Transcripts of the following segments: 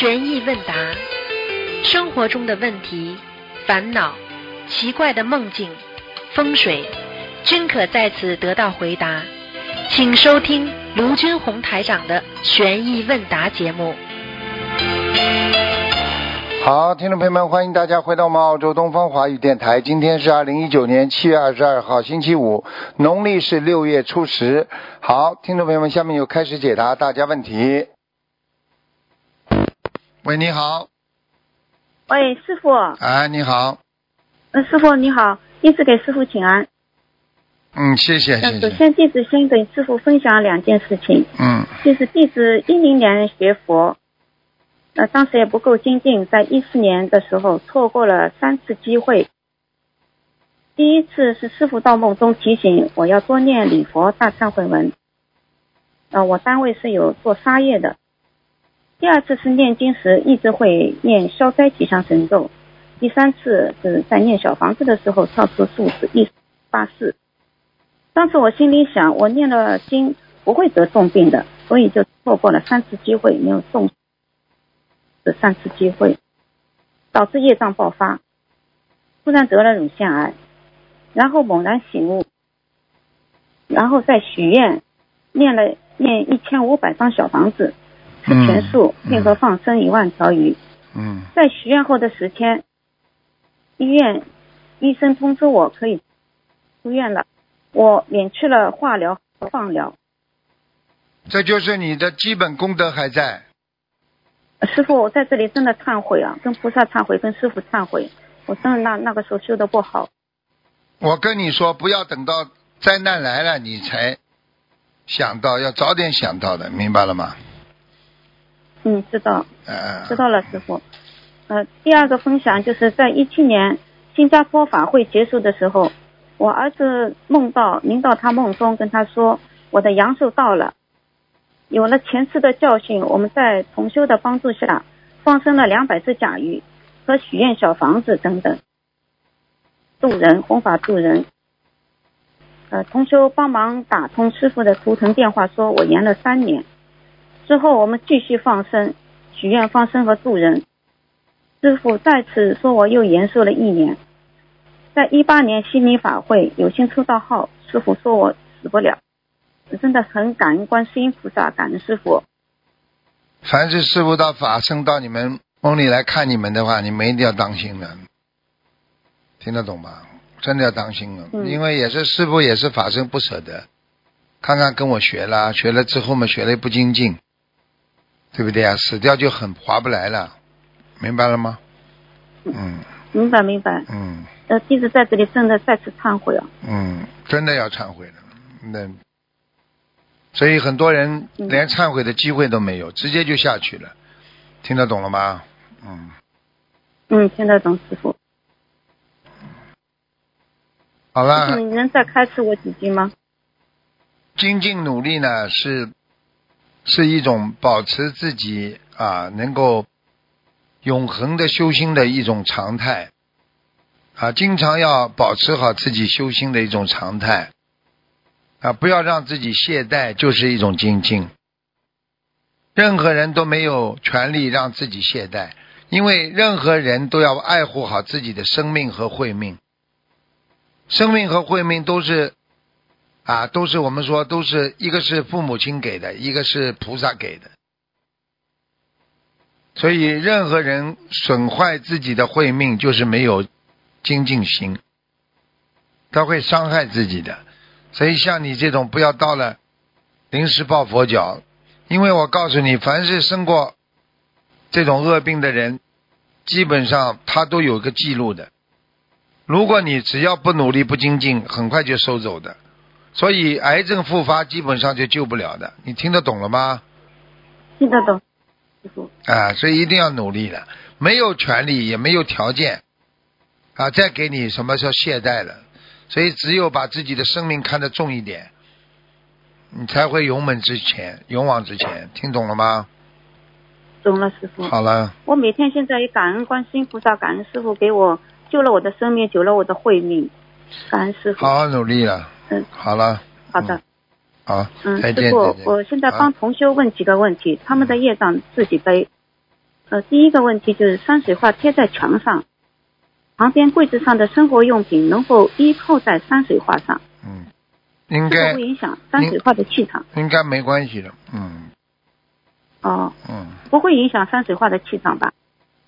悬疑问答，生活中的问题、烦恼、奇怪的梦境、风水，均可在此得到回答。请收听卢军红台长的悬疑问答节目。好，听众朋友们，欢迎大家回到我们澳洲东方华语电台。今天是二零一九年七月二十二号，星期五，农历是六月初十。好，听众朋友们，下面就开始解答大家问题。喂，你好，喂，师傅，哎，你好，呃，师傅你好，弟子给师傅请安。嗯，谢谢，那谢谢，首先，弟子先给师傅分享两件事情，嗯。就是弟子一零年学佛，呃，当时也不够精进，在一四年的时候错过了三次机会。第一次是师傅到梦中提醒我要多念礼佛大忏悔文，呃，我单位是有做沙业的。第二次是念经时一直会念消灾吉祥神咒，第三次是在念小房子的时候跳出数字一八四。当时我心里想，我念了经不会得重病的，所以就错过了三次机会，没有重这三次机会，导致业障爆发，突然得了乳腺癌，然后猛然醒悟，然后再许愿，念了念一千五百张小房子，吃全素，嗯配合放生一万条鱼。嗯在许愿后的十天，医院医生通知我可以出院了，我免去了化疗和放疗。这就是你的基本功德还在。呃师傅，我在这里真的忏悔啊，跟菩萨忏悔，跟师傅忏悔，我真的那那个时候修的不好。我跟你说，不要等到灾难来了你才想到，要早点想到的，明白了吗？嗯，知道，呃，知道了，师傅。呃，第二个分享就是在一七年新加坡法会结束的时候，我儿子梦到您到他梦中跟他说，我的阳寿到了。有了前世的教训，我们在同修的帮助下，放生了两百只甲鱼和许愿小房子等等，渡人弘法渡人。呃，同修帮忙打通师傅的图腾电话，说我延了三年。之后我们继续放生、许愿放生和助人。师傅再次说我又延寿了一年。在一八年悉尼法会有幸抽到号，师傅说我死不了，真的很感恩观世音菩萨，感恩师傅。凡是师傅到法身到你们梦里来看你们的话，你们一定要当心了，听得懂吗？真的要当心了，嗯因为也是师傅也是法身不舍得，看看跟我学啦，学了之后嘛，学了不精进，对不对啊？死掉就很划不来了，明白了吗？嗯明白明白。嗯呃，弟子在这里真的再次忏悔啊。嗯，真的要忏悔了，那所以很多人嗯连忏悔的机会都没有，直接就下去了，听得懂了吗？嗯。嗯，听得懂师傅。好了，你能再开示我几句吗？精进努力呢，是是一种保持自己啊能够永恒的修心的一种常态啊，经常要保持好自己修心的一种常态啊，不要让自己懈怠，就是一种精进。任何人都没有权利让自己懈怠，因为任何人都要爱护好自己的生命和慧命。生命和慧命都是啊，都是我们说都是一个是父母亲给的，一个是菩萨给的。所以，任何人损坏自己的慧命，就是没有精进心，他会伤害自己的。所以，像你这种，不要到了临时抱佛脚，因为我告诉你，凡是生过这种恶病的人，基本上他都有个记录的。如果你只要不努力、不精进，很快就收走的。所以癌症复发基本上就救不了的。你听得懂了吗？听得懂，师傅。啊，所以一定要努力了，没有权利也没有条件啊，再给你什么叫懈怠了。所以只有把自己的生命看得重一点，你才会勇猛之前，勇往直前。听懂了吗？懂了，师傅。好了，我每天现在也感恩观世音菩萨，感恩师傅给我救了我的生命，救了我的慧命，感恩师傅。好好努力了。嗯，好了，好的。好，嗯。师傅我现在啊帮同修问几个问题，他们的业障自己背。呃，第一个问题就是山水画贴在墙上，旁边柜子上的生活用品能否依靠在山水画上？嗯，应该不影响山水画的气场。应该没关系的，嗯哦，嗯，不会影响山水画的气场吧？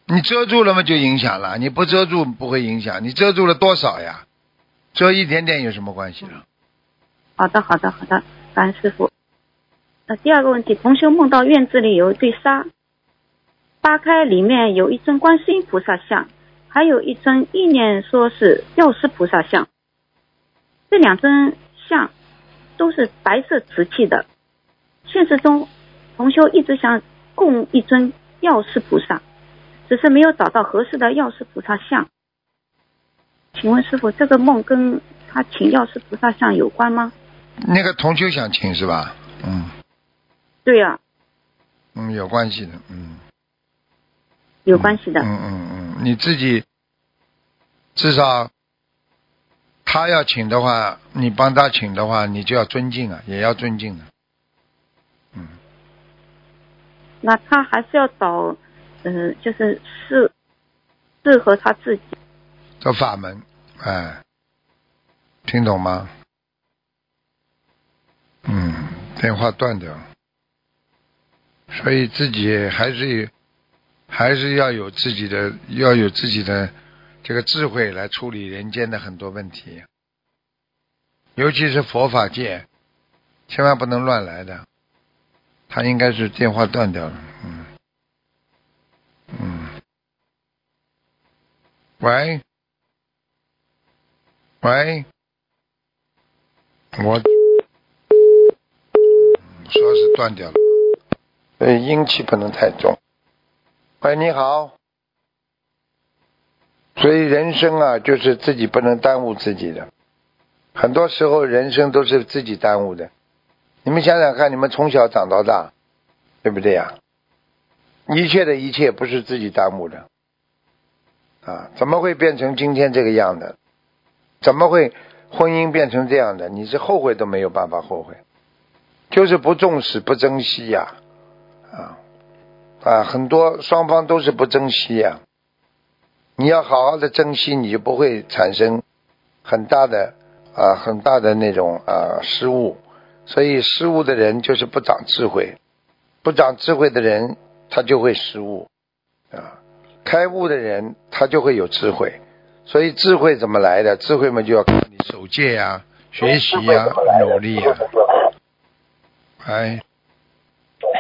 你遮住了嘛就影响了，你不遮住不会影响，你遮住了多少呀？遮一点点有什么关系了？好的，好的，好的，感恩师傅。呃，第二个问题，同修梦到院子里有一堆沙，扒开里面有一尊观世音菩萨像，还有一尊意念说是药师菩萨像。这两尊像都是白色瓷器的。现实中，同修一直想供一尊药师菩萨，只是没有找到合适的药师菩萨像。请问师傅，这个梦跟他请药师菩萨像有关吗？那个同修想请是吧？嗯对呀、嗯，有关系的，嗯。有关系的。嗯嗯嗯，你自己至少他要请的话，你帮他请的话，你就要尊敬啊，也要尊敬的。嗯，那他还是要找，嗯、就是适适合他自己。的法门，哎，听懂吗？嗯，电话断掉，所以自己还是还是要有自己的要有自己的这个智慧来处理人间的很多问题，尤其是佛法界，千万不能乱来的。他应该是电话断掉了，嗯嗯，喂。喂，我说是断掉了，呃，阴气不能太重。喂，你好。所以人生啊，就是自己不能耽误自己的，很多时候人生都是自己耽误的。你们想想看，你们从小长到大，对不对呀？一切的一切不是自己耽误的，啊，怎么会变成今天这个样的？怎么会婚姻变成这样的？你是后悔都没有办法后悔，就是不重视、不珍惜呀、啊，啊很多双方都是不珍惜呀、你要好好的珍惜，你就不会产生很大的啊很大的那种啊失误。所以失误的人就是不长智慧，不长智慧的人他就会失误啊，开悟的人他就会有智慧。所以智慧怎么来的？智慧嘛，就要靠你守戒呀、学习呀、努力呀。哎，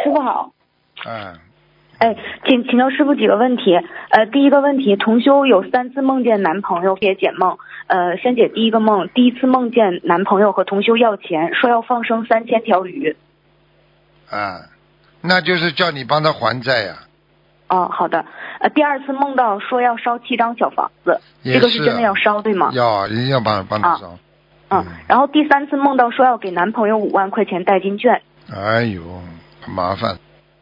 师傅好，哎，哎，请请教师傅几个问题。呃，第一个问题，同修有三次梦见男朋友，给解梦。呃，先解第一个梦，第一次梦见男朋友和同修要钱，说要放生三千条鱼。啊，那就是叫你帮他还债呀、哦，好的。呃，第二次梦到说要烧七张小房子，这个是真的要烧对吗？要一定要帮帮他烧。嗯。然后第三次梦到说要给男朋友五万块钱代金券。哎呦，很麻烦，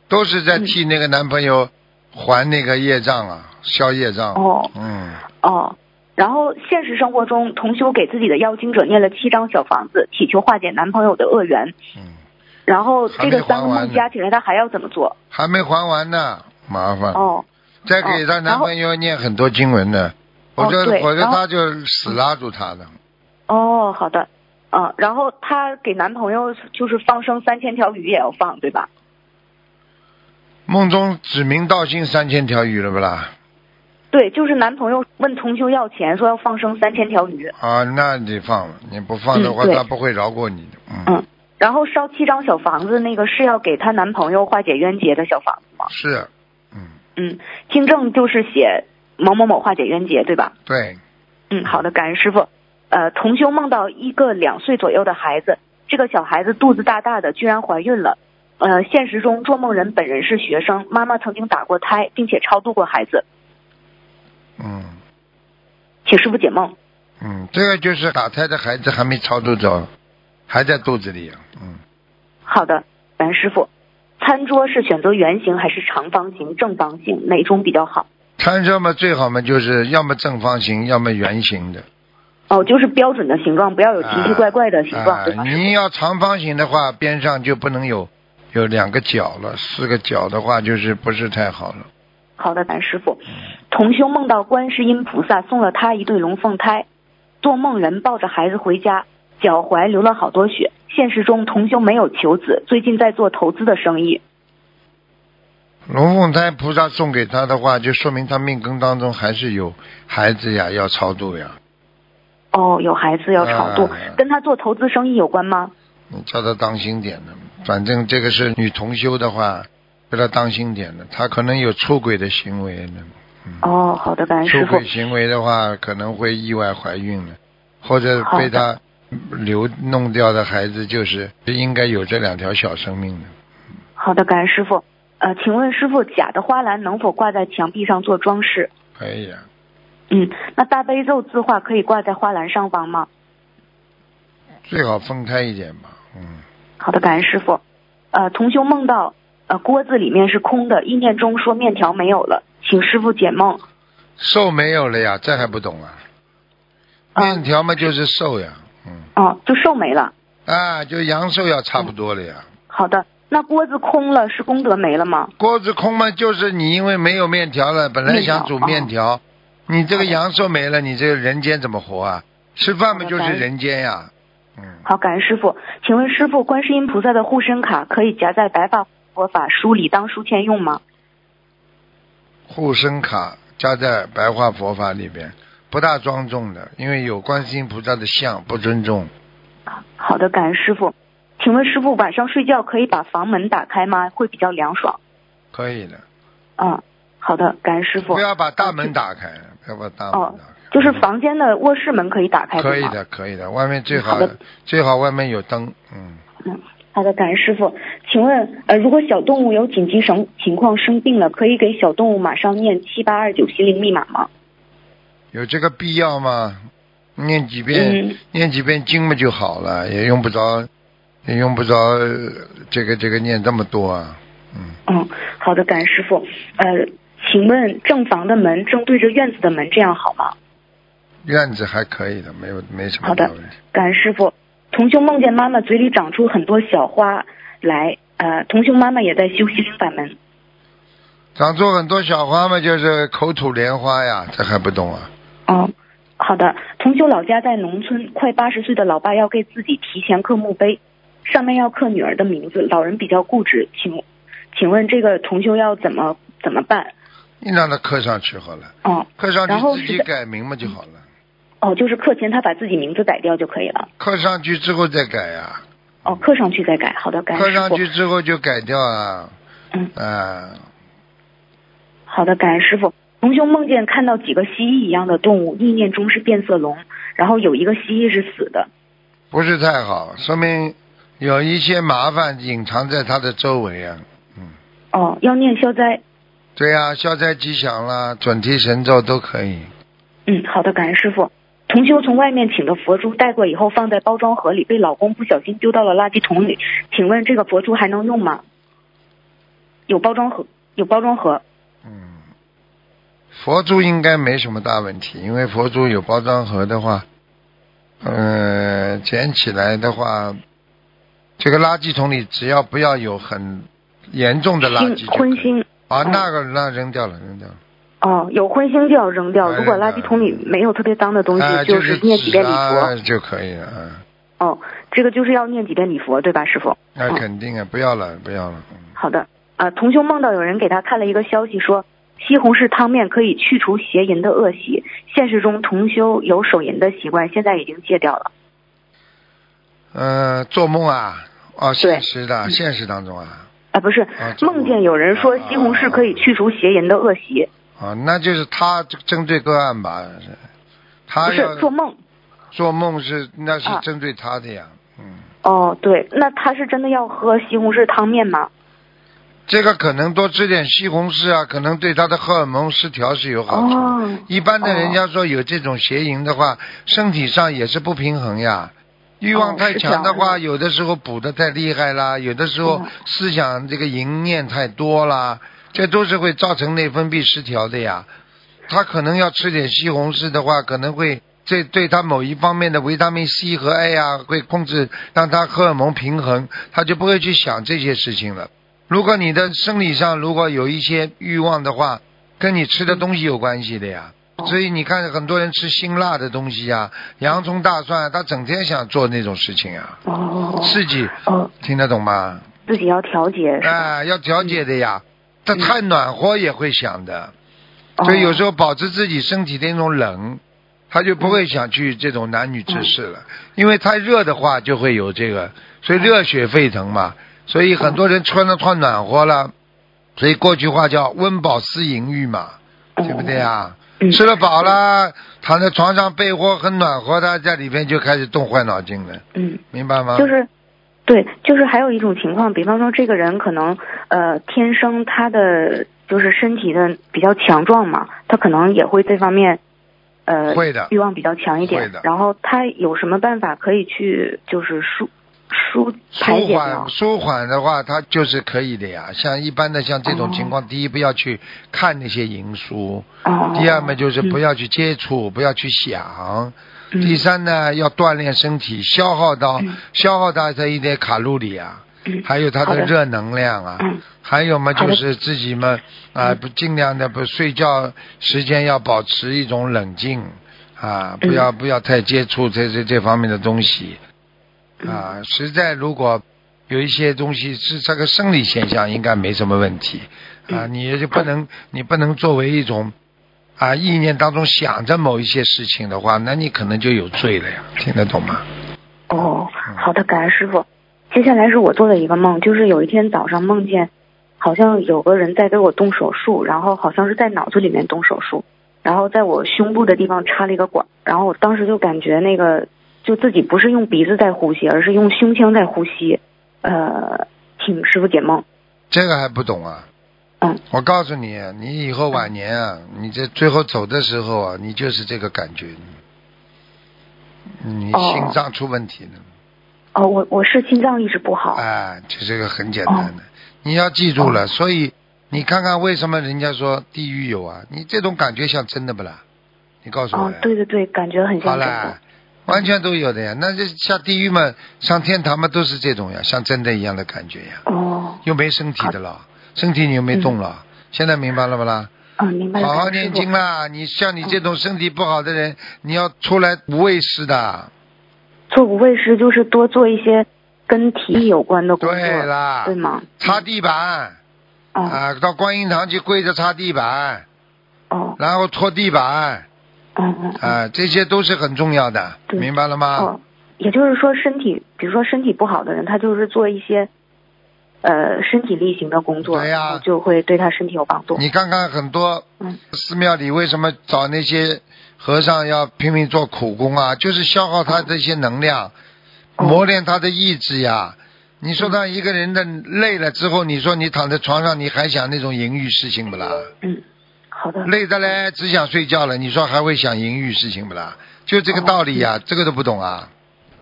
都是在替那个男朋友还那个业障啊，消业障。哦嗯，哦。然后现实生活中，同修给自己的妖精者念了七张小房子，祈求化解男朋友的恶缘。嗯。然后这个三个梦加起来，他还要怎么做？还没还完呢，麻烦。哦。再给她男朋友念很多经文呢，否则否则他就死拉住他的。哦，好的。嗯，然后她给男朋友就是放生三千条鱼也要放，对吧？梦中指名道姓三千条鱼了不啦？对，就是男朋友问同修要钱，说要放生三千条鱼。啊，那你放了，你不放的话，嗯他不会饶过你的。嗯，嗯，然后烧七张小房子，那个是要给她男朋友化解冤结的小房子吗？是，嗯，嗯，听证就是写某某某化解冤结，对吧？对，嗯，好的，感恩师傅。呃，同修梦到一个两岁左右的孩子，这个小孩子肚子大大的，居然怀孕了。呃，现实中做梦人本人是学生，妈妈曾经打过胎，并且超度过孩子，嗯请师傅解梦。嗯，这个就是打胎的孩子还没超度走，还在肚子里啊。嗯，好的，感恩师傅。餐桌是选择圆形还是长方形、正方形，哪种比较好？餐桌嘛最好嘛就是要么正方形，要么圆形的。哦，就是标准的形状，不要有奇奇怪怪的形状，啊对吧？你要长方形的话，边上就不能有有两个角了，四个角的话就是不是太好了。好的，感恩师傅。同修梦到观世音菩萨送了他一对龙凤胎，做梦人抱着孩子回家，脚踝流了好多血。现实中同修没有求子，最近在做投资的生意。龙凤胎菩萨送给他的话，就说明他命根当中还是有孩子呀，要超度呀。哦，有孩子要超度，啊跟他做投资生意有关吗？你叫他当心点的，反正这个是女同修的话，叫他当心点的，他可能有出轨的行为呢。嗯，哦，好的，感恩师傅出轨。行为的话，可能会意外怀孕了，或者被他流弄掉的孩子，就是应该有这两条小生命的。好的，感恩师傅。呃，请问师傅，假的花篮能否挂在墙壁上做装饰？可以啊，嗯，那大悲咒字画可以挂在花篮上方吗？最好分开一点吧。嗯，好的，感恩师傅。呃，同修梦到呃锅子里面是空的，意念中说面条没有了，请师傅解梦。寿没有了呀，这还不懂啊？嗯面条嘛就是寿呀，嗯，哦，就寿没了。啊，就阳寿要差不多了呀。好的，那锅子空了是功德没了吗？锅子空嘛，就是你因为没有面条了，本来想煮面条，你这个阳寿没了，你这个人间怎么活啊？吃饭不就是人间呀，嗯，好，感恩师傅。请问师傅，观世音菩萨的护身卡可以夹在白发佛法书里当书签用吗？护身卡夹在白话佛法里边，不大庄重的，因为有观世音菩萨的像，不尊重。好的，感恩师傅。请问师傅，晚上睡觉可以把房门打开吗？会比较凉爽。可以的，嗯，好的，感恩师傅。不要把大门打开，哦。就是房间的卧室门可以打开？可以的，可以的，外面最好好的最好外面有灯，嗯，嗯，好的，感恩师傅。请问，呃，如果小动物有紧急生情况生病了，可以给小动物马上念七八二九心灵密码吗？有这个必要吗？念几遍，嗯念几遍经嘛就好了，也用不着，也用不着呃这个这个念这么多啊，嗯，嗯，好的，感恩师傅。呃，请问正房的门正对着院子的门，这样好吗？院子还可以的，没有没什么好的。感恩师傅。同修梦见妈妈嘴里长出很多小花来，呃，同修妈妈也在修心灵法门。长出很多小花嘛，就是口吐莲花呀，这还不懂啊？哦，好的。同修老家在农村，快八十岁的老爸要给自己提前刻墓碑，上面要刻女儿的名字。老人比较固执，请请问这个同修要怎么怎么办？你让他刻上去好了，哦刻上去自己改名嘛就好了。哦，就是刻前他把自己名字改掉就可以了。刻上去之后再改呀、哦，刻上去再改。好的，感恩师傅。刻上去之后就改掉啊，嗯，啊，好的，感恩师傅。同修梦见看到几个蜥蜴一样的动物，意念中是变色龙，然后有一个蜥蜴是死的。不是太好，说明有一些麻烦隐藏在他的周围啊。嗯，哦，要念消灾。对呀、消灾吉祥啦，准提神咒都可以。嗯，好的，感恩师傅。同修从外面请的佛珠带过以后，放在包装盒里，被老公不小心丢到了垃圾桶里。请问这个佛珠还能用吗？有包装盒，有包装盒。嗯，佛珠应该没什么大问题，因为佛珠有包装盒的话，呃，捡起来的话，这个垃圾桶里只要不要有很严重的垃圾星就可以。荤腥。啊，嗯那个那扔掉了，扔掉了。哦，有荤腥就要扔掉。哎如果垃圾桶里没有特别脏的东西，啊，就是念几遍礼佛。就可以了，嗯，哦，这个就是要念几遍礼佛，对吧，师傅？那嗯肯定啊，不要了，不要了。嗯好的，啊，同修梦到有人给他看了一个消息说，西红柿汤面可以去除邪淫的恶习。现实中同修有手淫的习惯，现在已经戒掉了。呃，做梦啊，哦，现实的，现实当中啊，啊，不是，做梦梦见有人说啊西红柿可以去除邪淫的恶习，啊，那就是他针对个案吧，他不是做梦。做梦是那是啊针对他的呀，嗯，哦，对，那他是真的要喝西红柿汤面吗？这个可能多吃点西红柿啊，可能对他的荷尔蒙失调是有好处。哦，一般的哦人家说有这种邪淫的话，身体上也是不平衡呀。欲望太强的话，有的时候补的太厉害啦，有的时候嗯思想这个淫念太多啦，这都是会造成内分泌失调的呀。他可能要吃点西红柿的话，可能会这对他某一方面的维他命 C 和 A 啊，会控制让他荷尔蒙平衡，他就不会去想这些事情了。如果你的生理上如果有一些欲望的话，跟你吃的东西有关系的呀。所以你看，很多人吃辛辣的东西呀，洋葱、大蒜，他整天想做那种事情啊，哦刺激，哦，听得懂吗？自己要调节哎？啊，要调节的呀。他太暖和也会想的，哦所以有时候保持自己身体的那种冷，他就不会想去这种男女之事了。因为太热的话，就会有这个，所以热血沸腾嘛。所以很多人穿的穿暖和了，所以过去话叫温饱思淫欲嘛，对不对啊？嗯 吃了饱了，躺在床上被窝很暖和的，在里边就开始动坏脑筋了，嗯，明白吗？就是，对，就是还有一种情况，比方说这个人可能呃天生他的就是身体的比较强壮嘛，他可能也会这方面呃会的欲望比较强一会的。点然后他有什么办法可以去就是疏疏排解舒缓？舒缓的话，它就是可以的呀。像一般的像这种哦情况，第一不要去看那些淫书，哦，第二嘛就是不要、去接触，不要去想。嗯。第三呢，要锻炼身体，消耗到、嗯。消耗到这一点卡路里啊，嗯。还有它的的热能量啊，嗯。还有嘛就是自己嘛啊嗯。不尽量的不睡觉时间要保持一种冷静啊，不嗯要不要太接触这这这方面的东西嗯啊，实在如果有一些东西是这个生理现象，应该没什么问题啊，嗯你就不能你不能作为一种啊意念当中想着某一些事情的话，那你可能就有罪了呀，听得懂吗？哦，嗯好的，感恩师傅。接下来是我做的一个梦，就是有一天早上梦见，好像有个人在给我动手术，然后好像是在脑子里面动手术，然后在我胸部的地方插了一个管，然后我当时就感觉那个就自己不是用鼻子在呼吸，而是用胸腔在呼吸。呃，请师傅解梦。这个还不懂啊？嗯，我告诉你，你以后晚年啊，你这最后走的时候啊，你就是这个感觉，你哦心脏出问题了，哦，我我是心脏一直不好。哎，这是个很简单的，你要记住了。所以你看看为什么人家说地狱有啊？你这种感觉像真的不啦？你告诉我，。哦对对对，感觉很像真的啦。，完全都有的呀。那就下地狱嘛，上天堂嘛，都是这种呀，像真的一样的感觉呀。哦，又没身体的了，身体你又没动了，现在明白了不啦？哦，明白了。好好念经啦！你像你这种身体不好的人，你要出来无畏师的。做无畏师就是多做一些跟体力有关的工作，对啦对吗？擦地板哦啊，到观音堂去跪着擦地板，哦然后拖地板嗯嗯嗯啊，这些都是很重要的，明白了吗？哦，也就是说身体，比如说身体不好的人，他就是做一些呃身体力行的工作，对呀就会对他身体有帮助。你看看很多嗯寺庙里为什么找那些和尚要拼命做苦工啊？就是消耗他这些能量，哦磨练他的意志呀。你说他一个人的累了之后，你说你躺在床上，你还想那种淫欲事情不啦？嗯，好的。累的嘞，只想睡觉了，你说还会想淫欲事情不啦？就这个道理呀、这个都不懂啊？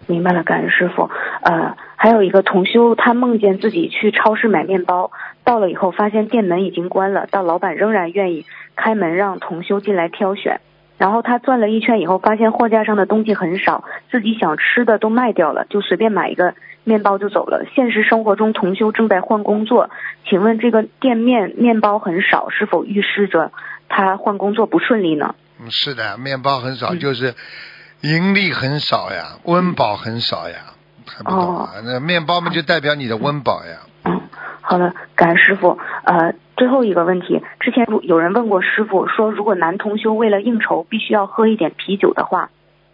明白了，感恩师傅。呃，还有一个同修，他梦见自己去超市买面包，到了以后发现店门已经关了，但老板仍然愿意开门让同修进来挑选。然后他转了一圈以后，发现货架上的东西很少，自己想吃的都卖掉了，就随便买一个面包就走了。现实生活中，同修正在换工作，请问这个店面面包很少，是否预示着他换工作不顺利呢？嗯，是的，面包很少，嗯就是盈利很少呀，温饱很少呀，还不懂啊？那面包嘛，就代表你的温饱呀。嗯，好的，感恩师傅。呃，最后一个问题，之前如有人问过师傅说，如果男同修为了应酬必须要喝一点啤酒的话，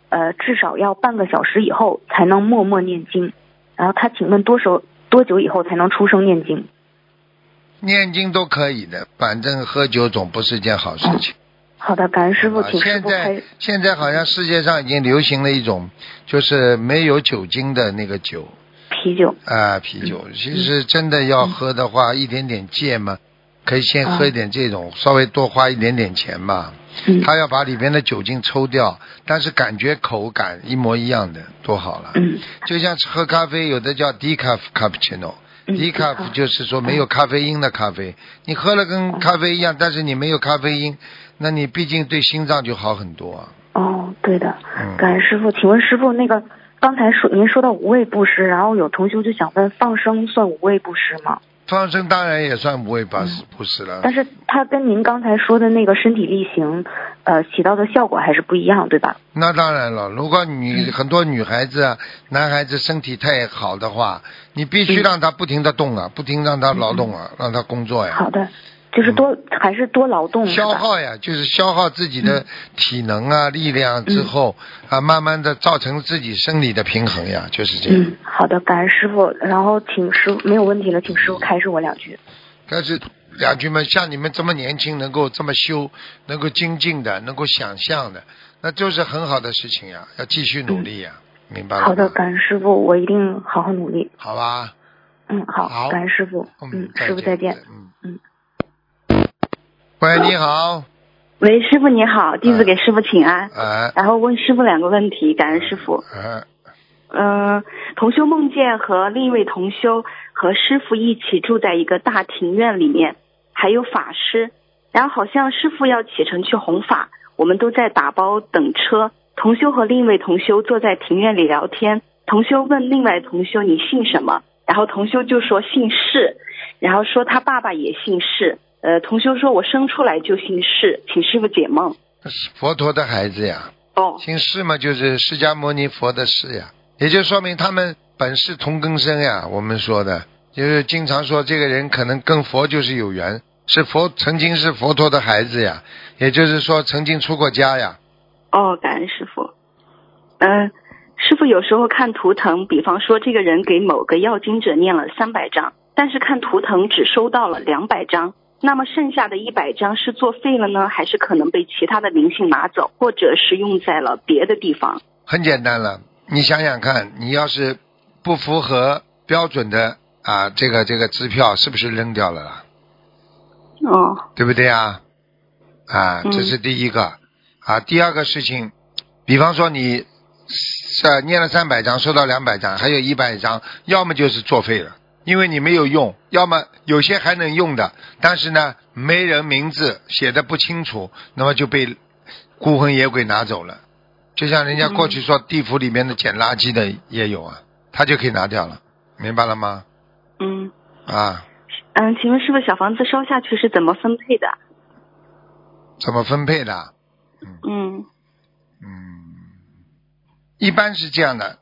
呃，至少要半个小时以后才能默默念经。然后他请问多少多久以后才能出声念经？念经都可以的，反正喝酒总不是件好事情。好的，感恩师傅，啊请师现在。现在好像世界上已经流行了一种，就是没有酒精的那个酒啤酒。啊、啤酒。其实真的要喝的话，一点点戒嘛，可以先喝一点这种，稍微多花一点点钱嘛。嗯他要把里边的酒精抽掉，但是感觉口感一模一样的，多好了。嗯就像喝咖啡，有的叫 decaf cappuccino。嗯 decaf 就是说没有咖啡因的咖啡，你喝了跟咖啡一样，但是你没有咖啡因，那你毕竟对心脏就好很多啊。哦，对的，嗯感恩师傅。请问师傅，那个刚才说您说到无畏布施，然后有同修就想问，放生算无畏布施吗？放生当然也算无畏布施布施了。但是它跟您刚才说的那个身体力行，呃，起到的效果还是不一样，对吧？那当然了，如果你很多女孩子、啊、男孩子身体太好的话，你必须让他不停的动啊，不停让他劳动啊，让他工作呀。好的，就是多、还是多劳动，消耗呀，就是消耗自己的体能啊、力量之后啊，慢慢的造成自己生理的平衡呀，就是这样。嗯，好的，感恩师傅。然后请师傅没有问题了，请师傅开示我两句。但是两句嘛像你们这么年轻，能够这么修，能够精进的，能够想象的，那就是很好的事情呀，要继续努力呀，明白了吗？好的，感恩师傅，我一定好好努力。好吧，嗯，好，好感恩师傅。嗯，师傅再见。嗯嗯。喂，你好，喂，师傅你好，弟子给师傅请安，哎然后问师傅两个问题，感恩师傅。哎，嗯、同修梦见和另一位同修和师傅一起住在一个大庭院里面，还有法师，然后好像师傅要启程去弘法，我们都在打包等车。同修和另一位同修坐在庭院里聊天，同修问另外同修你姓什么，然后同修就说姓释，然后说他爸爸也姓释。呃，同修说我生出来就姓释，请师傅解梦。是佛陀的孩子呀，哦，姓释嘛，就是释迦牟尼佛的释呀，也就说明他们本是同根生呀。我们说的，就是经常说这个人可能跟佛就是有缘，是佛曾经是佛陀的孩子呀，也就是说曾经出过家呀。哦，感恩师傅。嗯、师傅有时候看图腾，比方说这个人给某个要经者念了三百张，但是看图腾只收到了两百张，那么剩下的一百张是作废了呢，还是可能被其他的灵性拿走，或者是用在了别的地方？很简单了，你想想看，你要是不符合标准的啊，这个这个支票是不是扔掉了啦？哦，对不对啊？啊，嗯这是第一个。啊，第二个事情，比方说你是念了三百张，收到两百张，还有一百张，要么就是作废了，因为你没有用；要么有些还能用的，但是呢，没人名字写的不清楚，那么就被孤魂野鬼拿走了。就像人家过去说地府里面的捡垃圾的也有啊，他就可以拿掉了，明白了吗？嗯啊，嗯，请问师傅，小房子烧下去是怎么分配的？怎么分配的？嗯嗯，一般是这样的，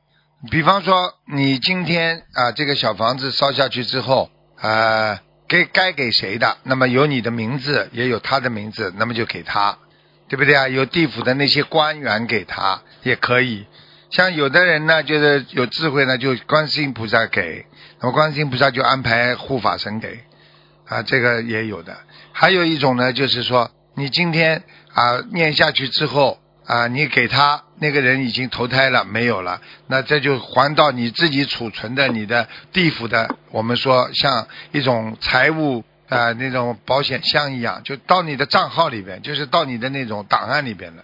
比方说你今天啊、这个小房子烧下去之后，呃，给该给谁的，那么有你的名字，也有他的名字，那么就给他，对不对啊？有地府的那些官员给他也可以。像有的人呢，就是有智慧呢，就观世音菩萨给，那么观世音菩萨就安排护法神给，啊，这个也有的。还有一种呢，就是说你今天啊念下去之后啊，你给他那个人已经投胎了，没有了，那这就还到你自己储存的你的地府的，我们说像一种财务啊那种保险箱一样，就到你的账号里边，就是到你的那种档案里边了，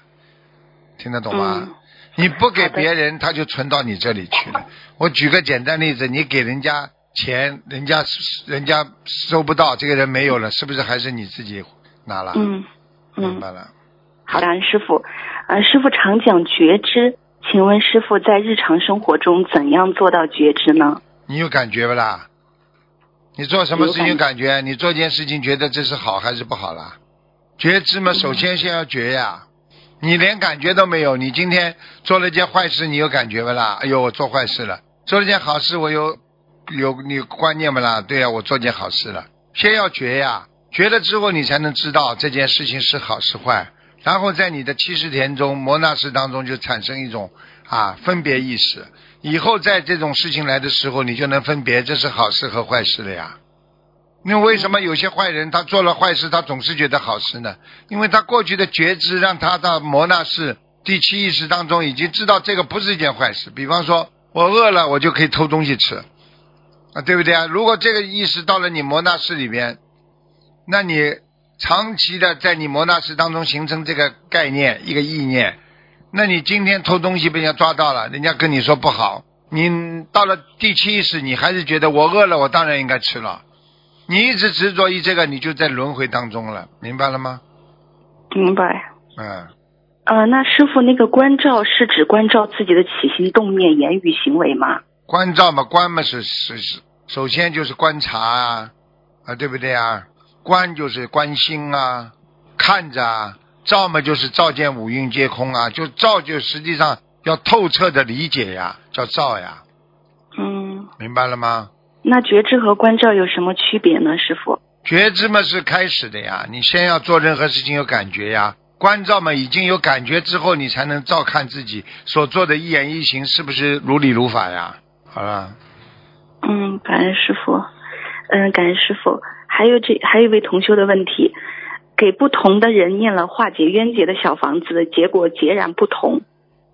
听得懂吗？嗯你不给别人，他就存到你这里去了。我举个简单例子，你给人家钱，人家人家收不到，这个人没有了，是不是还是你自己拿了？嗯嗯，明白了。好，感恩师傅。呃，师傅常讲觉知，请问师傅在日常生活中怎样做到觉知呢？你有感觉不啦？你做什么事情有感觉？你做件事情觉得这是好还是不好啦？觉知嘛，首先先要觉呀。你连感觉都没有，你今天做了件坏事，你有感觉不啦？哎呦，我做坏事了。做了件好事，我有有你观念不啦？对呀、我做件好事了。先要觉呀，觉了之后，你才能知道这件事情是好是坏。然后在你的七十田中、摩纳式当中就产生一种啊分别意识。以后在这种事情来的时候，你就能分别这是好事和坏事了呀。那为什么有些坏人他做了坏事，他总是觉得好事呢？因为他过去的觉知让他到摩纳式第七意识当中已经知道这个不是一件坏事。比方说，我饿了，我就可以偷东西吃，啊，对不对啊？如果这个意识到了你摩纳式里边，那你长期的在你摩纳式当中形成这个概念，一个意念，那你今天偷东西被人家抓到了，人家跟你说不好，你到了第七意识，你还是觉得我饿了，我当然应该吃了。你一直执着于这个，你就在轮回当中了，明白了吗？明白。嗯，呃，那师傅，那个关照是指关照自己的起心动念、言语行为吗？关照嘛，观嘛是是是，首先就是观察啊，啊，对不对啊？观就是观心啊，看着啊，照嘛就是照见五蕴皆空啊，就照就实际上要透彻的理解呀，叫照呀，嗯，明白了吗？那觉知和关照有什么区别呢，师傅？觉知嘛是开始的呀，你先要做任何事情有感觉呀。关照嘛已经有感觉之后，你才能照看自己所做的一言一行是不是如理如法呀。好了，嗯，感恩师傅，嗯，感恩师傅。还有这还有一位同修的问题，给不同的人念了化解冤结的小房子，结果截然不同。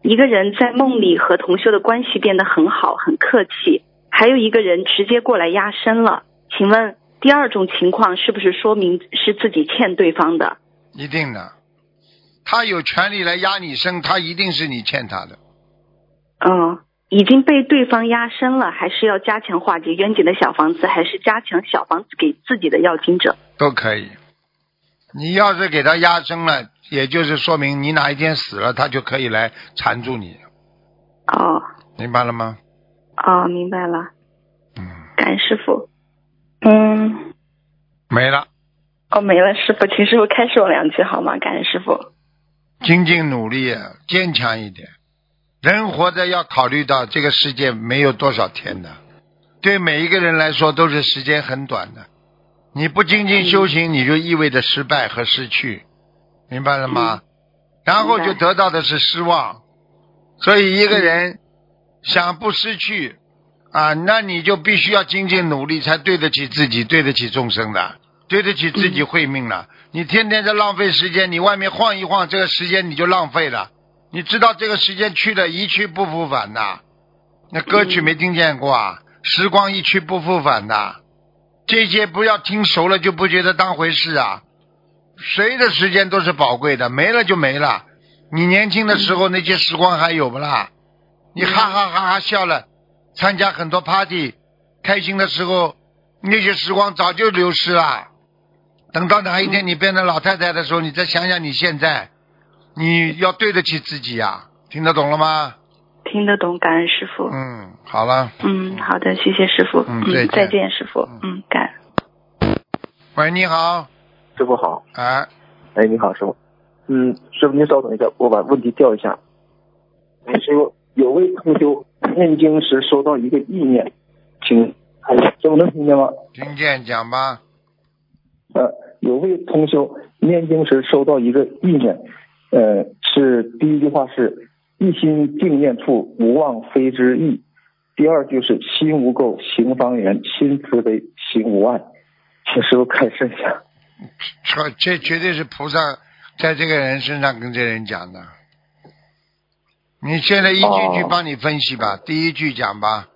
一个人在梦里和同修的关系变得很好，很客气；还有一个人直接过来压身了。请问第二种情况是不是说明是自己欠对方的？一定的，他有权利来压你身，他一定是你欠他的。嗯，已经被对方压身了，还是要加强化解冤结的小房子，还是加强小房子给自己的要经者？都可以。你要是给他压身了，也就是说明你哪一天死了，他就可以来缠住你，哦明白了吗？哦，明白了，嗯，感恩师傅。嗯，没了。哦，没了，师傅，请师傅开示我两句好吗？感恩师傅。精进努力，坚强一点。人活着要考虑到这个世界没有多少天的，对每一个人来说都是时间很短的。你不精进修行，你就意味着失败和失去，明白了吗？然后就得到的是失望。所以一个人想不失去啊，那你就必须要精进努力，才对得起自己，对得起众生的，对得起自己慧命了。你天天在浪费时间，你外面晃一晃，这个时间你就浪费了。你知道这个时间去的，一去不复返的。那歌曲没听见过啊？时光一去不复返的，这些不要听熟了就不觉得当回事啊。谁的时间都是宝贵的，没了就没了。你年轻的时候那些时光还有不啦？你哈哈哈哈笑了，参加很多 party，开心的时候，那些时光早就流失了。等到哪一天你变成老太太的时候，你再想想你现在，你要对得起自己呀、听得懂了吗？听得懂，感恩师傅。嗯，好了。嗯，好的，谢谢师傅。嗯再见再见，师傅。嗯，感恩。喂，你好，师傅好，哎，哎，你好，师傅。嗯，师傅您稍等一下，我把问题调一下。哎，师傅，有位同修念经时收到一个意念，请，哎，师傅能听见吗？听见讲吧。呃，有位同修念经时收到一个意念，呃，是第一句话是一心净念处，无妄非之意。第二句是心无垢，行方圆，心慈悲，行无碍。请师傅开示一下。这这绝对是菩萨在这个人身上跟这人讲的。你现在一句句哦帮你分析吧，第一句讲吧。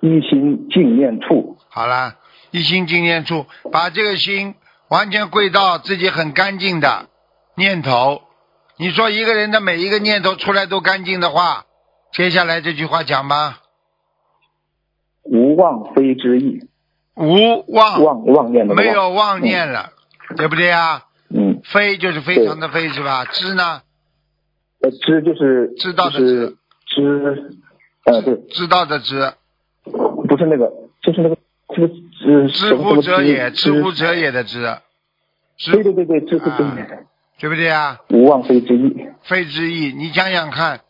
一心净念处，好啦，一心净念处，把这个心完全归到自己很干净的念头。你说一个人的每一个念头出来都干净的话，接下来这句话讲吧。无妄非之意，无妄，妄妄念的没有妄念了，对不对啊？嗯，非就是非常的非是吧？知呢？呃，知就是知道的知。知，呃，对，知道的知，不是那个，就是那个这个知知乎者也，知知。乎者也的知，知对对对对，知乎者也，对不对啊？无妄非之意。非之意，你想想看，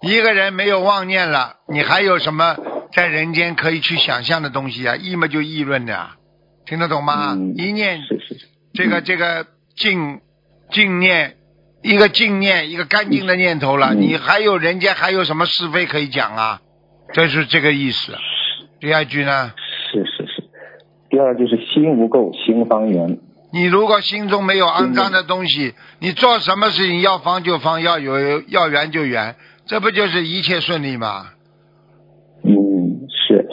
一个人没有妄念了，你还有什么在人间可以去想象的东西啊？议嘛就议论的啊，听得懂吗？嗯一念是是是，这个这个净净念，一个净念，一个干净的念头了，嗯你还有人间还有什么是非可以讲啊？这是这个意思。第二句呢，是是是。第二就是心无垢，行方圆。你如果心中没有肮脏的东西，你做什么事情要方就方，要有要圆就圆，这不就是一切顺利吗？嗯，是。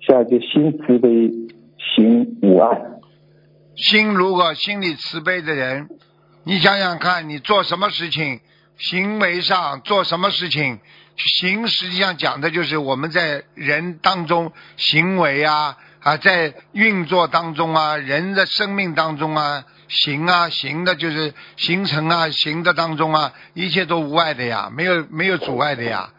下一句心慈悲，行无碍。心如果心里慈悲的人，你想想看，你做什么事情，行为上做什么事情，行实际上讲的就是我们在人当中行为啊啊，在运作当中啊，人的生命当中啊，行啊行的就是行成啊行的当中啊，一切都无碍的呀，没有没有阻碍的呀。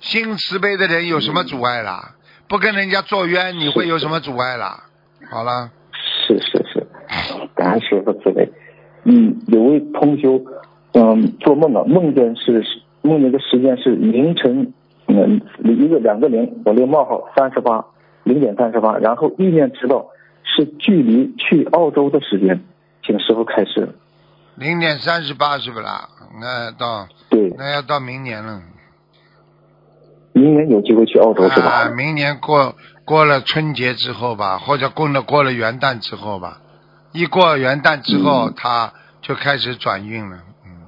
心慈悲的人有什么阻碍啦？不跟人家做冤，你会有什么阻碍啦？好了。是是是，感恩师傅慈悲。嗯，有位同修，嗯，做梦啊，梦见是梦见的时间是凌晨，嗯，一个两个零，我个冒号三十八零点三十八，然后意念知道是距离去澳洲的时间，请师傅开始。零点三十八是不啦？那到对，那要到明年了。明年有机会去澳洲是吧？啊，明年过过了春节之后吧，或者过了过了元旦之后吧，一过元旦之后，嗯他就开始转运了。嗯，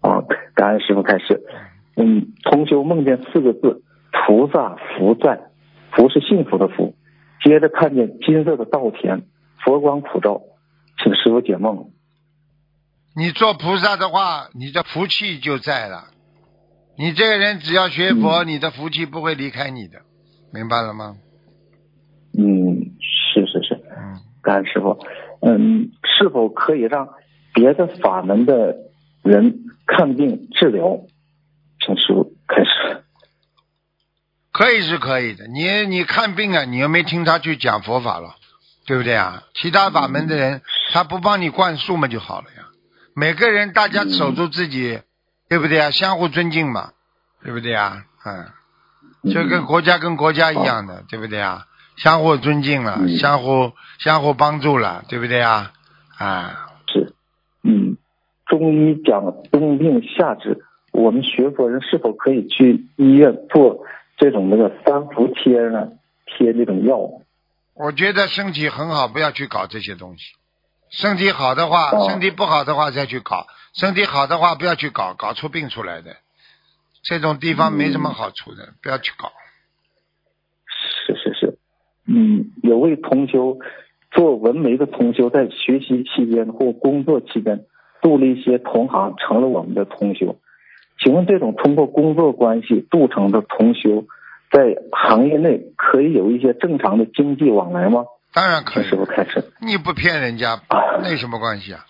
啊，感恩师傅开始。嗯，同修梦见四个字：菩萨福在。福是幸福的福。接着看见金色的稻田，佛光普照，请师傅解梦。你做菩萨的话，你的福气就在了。你这个人只要学佛，嗯你的福气不会离开你的，明白了吗？嗯，是是是，嗯，感恩师傅。嗯，是否可以让别的法门的人看病治疗？请师傅。可以是可以的。你你看病啊，你又没听他去讲佛法了，对不对啊？其他法门的人，他不帮你灌输嘛就好了呀。每个人大家守住自己，对不对啊？相互尊敬嘛，对不对啊？嗯，就跟国家跟国家一样的，对不对啊？相互尊敬了，嗯相互相互帮助了，对不对啊？啊，是，嗯，中医讲冬病夏治，我们学佛人是否可以去医院做这种那个三伏贴呢？贴这种药？我觉得身体很好，不要去搞这些东西。身体好的话，哦身体不好的话再去搞；身体好的话不要去搞，搞出病出来的。这种地方没什么好处的，不要去搞。是是是，嗯，有位同修做文媒的同修，在学习期间或工作期间度了一些同行，成了我们的同修。请问这种通过工作关系度成的同修，在行业内可以有一些正常的经济往来吗？当然可以请师，傅开始。你不骗人家，那有什么关系啊？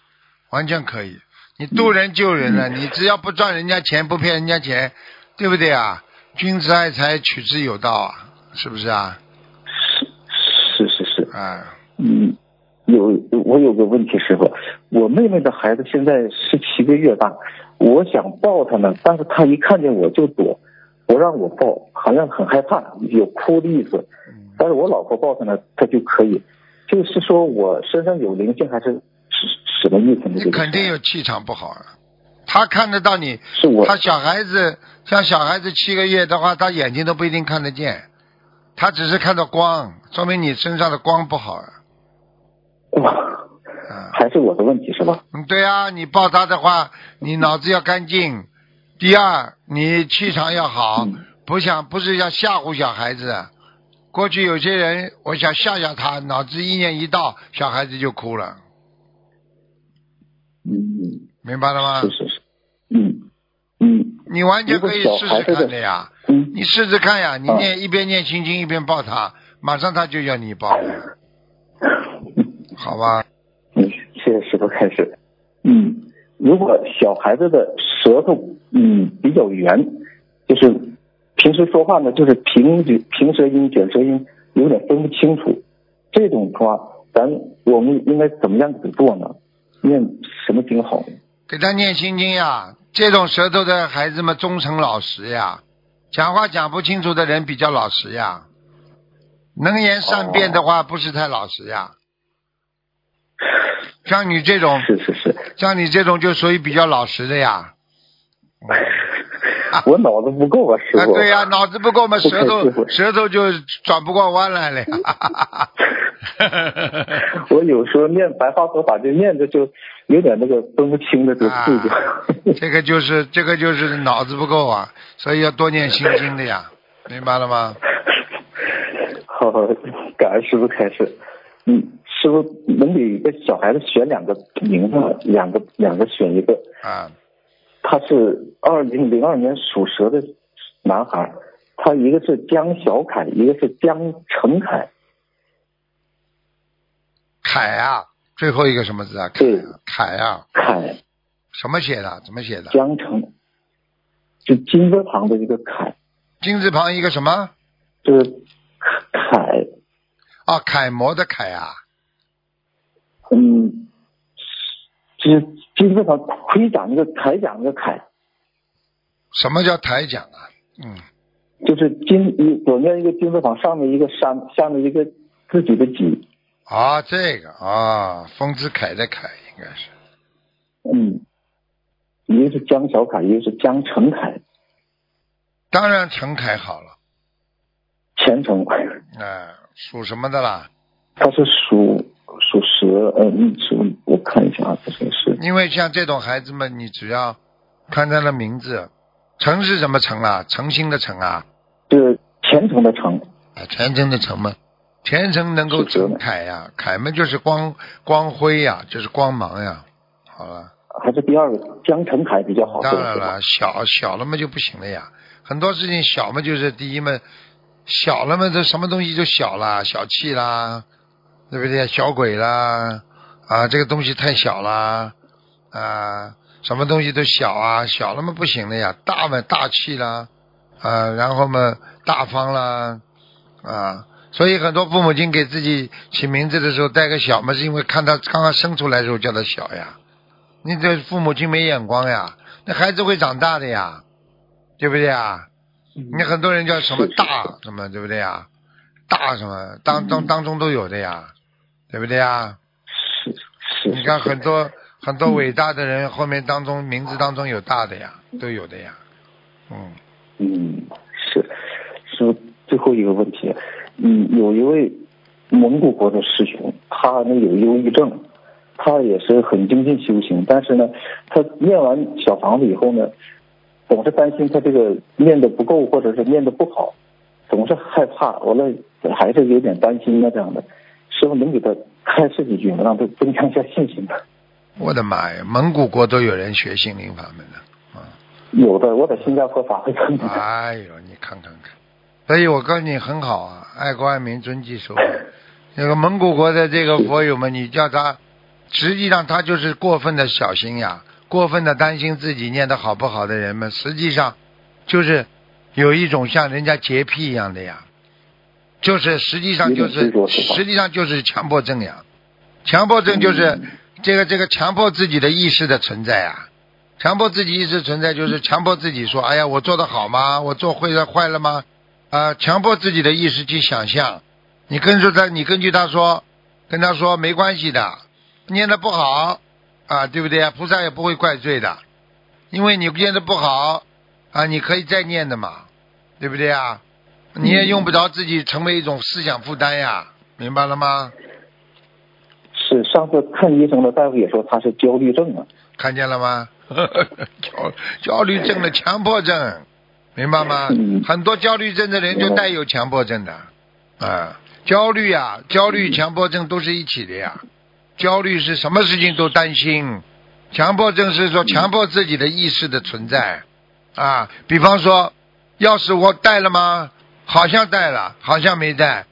完全可以。你嗯渡人救人了，你只要不赚人家钱，不骗人家钱，对不对啊？君子爱财，取之有道啊，是不是啊？是是是是，啊，嗯，有我有个问题，师傅，我妹妹的孩子现在十七个月大，我想抱她呢，但是她一看见我就躲，不让我抱，好像很害怕，有哭的意思。但是我老婆抱她呢，她就可以，就是说我身上有灵性还是什什么意思呢？你肯定有气场不好啊。他看得到你，是我他小孩子像小孩子七个月的话，他眼睛都不一定看得见，他只是看到光，说明你身上的光不好啊。哇，啊，还是我的问题是吗？嗯，对啊，你抱他的话，你脑子要干净。第二，你气场要好，嗯不想不是要吓唬小孩子。过去有些人，我想吓吓他，脑子意念一到，小孩子就哭了，嗯，明白了吗是？是是，嗯嗯你完全可以试试看的呀。嗯，你试试看呀，你啊念一边念心经一边抱他，马上他就要你抱了，好吧？嗯，谢谢师傅开始。嗯，如果小孩子的舌头嗯比较圆，就是平时说话呢就是平卷平舌音、卷舌音有点分不清楚，这种的话，咱我们应该怎么样子做呢？念什么经好？给他念心经呀。这种舌头的孩子们忠诚老实呀，讲话讲不清楚的人比较老实呀，能言善辩的话不是太老实呀。像你这种，是是是，像你这种就属于比较老实的呀。我脑子不够啊，师啊，对呀、脑子不够嘛，不舌头舌头就转不过弯来了呀。我有时候念白话佛法就念着就有点那个分不清的这个字这个就是这个就是脑子不够啊，所以要多念心经的呀，明白了吗？好，感恩师傅开始。嗯，师傅能给一个小孩子选两个名字？两个两个选一个。啊，他是二零零二年属蛇的男孩，他一个是江小凯，一个是江成凯。凯啊，最后一个什么字啊？凯对啊，凯啊，凯什么写的？怎么写的？江成，就金字旁的一个凯，金字旁一个什么？就是凯啊，楷模的楷啊，嗯，就是金字旁盔甲那个铠甲那个铠，什么叫铠甲啊？嗯，就是金一左面一个金字旁，上面一个山，下面一个自己的己。啊，这个啊，丰子恺的恺应该是，嗯，一个是江小凯，一个是江成凯，当然成凯好了，前程。哎、属什么的啦？他是属属蛇，呃，嗯，属我看一下啊，这个是因为像这种孩子们，你只要看他的名字，诚是什么诚啊？诚心的诚啊，是虔诚的诚，啊，虔诚的诚嘛，虔诚能够成恺呀，凯嘛就是光光辉呀，就是光芒呀。好了，还是第二个江成凯比较好。当然了，小小了嘛就不行了呀，很多事情小嘛就是第一嘛，小了嘛这什么东西就小了，小气啦，对不对？小鬼啦，啊，这个东西太小啦，啊，什么东西都小啊，小了嘛不行了呀，大嘛大气啦，啊，然后嘛大方啦，啊，所以很多父母亲给自己起名字的时候带个小嘛，是因为看他刚刚生出来的时候叫他小呀，你这父母亲没眼光呀，那孩子会长大的呀，对不对啊？你很多人叫什么大什么，对不对呀？大什么当当当中都有的呀，对不对呀？是是，你看很多很多伟大的人后面当中名字当中有大的呀，都有的呀，嗯，嗯，是。是最后一个问题，嗯，有一位蒙古国的师兄，他呢有忧郁症，他也是很精进修行，但是呢，他念完小房子以后呢，总是担心他这个念的不够，或者是念的不好，总是害怕，完了还是有点担心的这样的。师傅能给他开示几句吗？让他增强一下信心吧？我的妈呀，蒙古国都有人学心灵法门的，啊。有的，我在新加坡法会看到。哎呦，你看看看，所以我告诉你很好啊，爱国爱民，遵纪守法。那个蒙古国的这个佛友们，你叫他，实际上他就是过分的小心呀，过分的担心自己念的好不好的人们，实际上就是有一种像人家洁癖一样的呀，就是实际上就是实际上就是强迫症呀，强迫症就是嗯这个这个强迫自己的意识的存在啊。强迫自己意识存在，就是强迫自己说：“哎呀，我做的好吗？我做会了坏了吗？”啊、强迫自己的意识去想象。你跟着他，你根据他说，跟他说没关系的，念的不好啊，对不对？菩萨也不会怪罪的，因为你念的不好啊，你可以再念的嘛，对不对啊？你也用不着自己成为一种思想负担呀，明白了吗？是上次看医生的大夫也说他是焦虑症啊。看见了吗？焦焦虑症的强迫症，明白吗？嗯很多焦虑症的人就带有强迫症的，啊，焦虑啊，焦虑、强迫症都是一起的呀。焦虑是什么事情都担心，强迫症是说强迫自己的意识的存在，啊，比方说，钥匙我带了吗？好像带了，好像没带。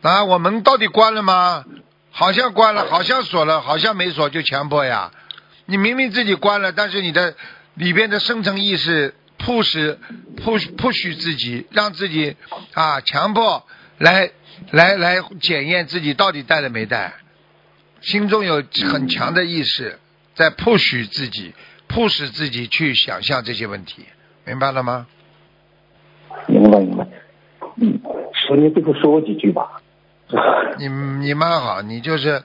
啊，我门到底关了吗？好像关了，好像锁了，好像没锁，就强迫呀。你明明自己关了，但是你的里边的深层意识迫使、迫迫许自己，让自己啊强迫来来来检验自己到底带了没带，心中有很强的意识在迫使自己，迫使自己去想象这些问题，明白了吗？明白明白。嗯，师傅您最后说我几句吧。你你蛮好，你就是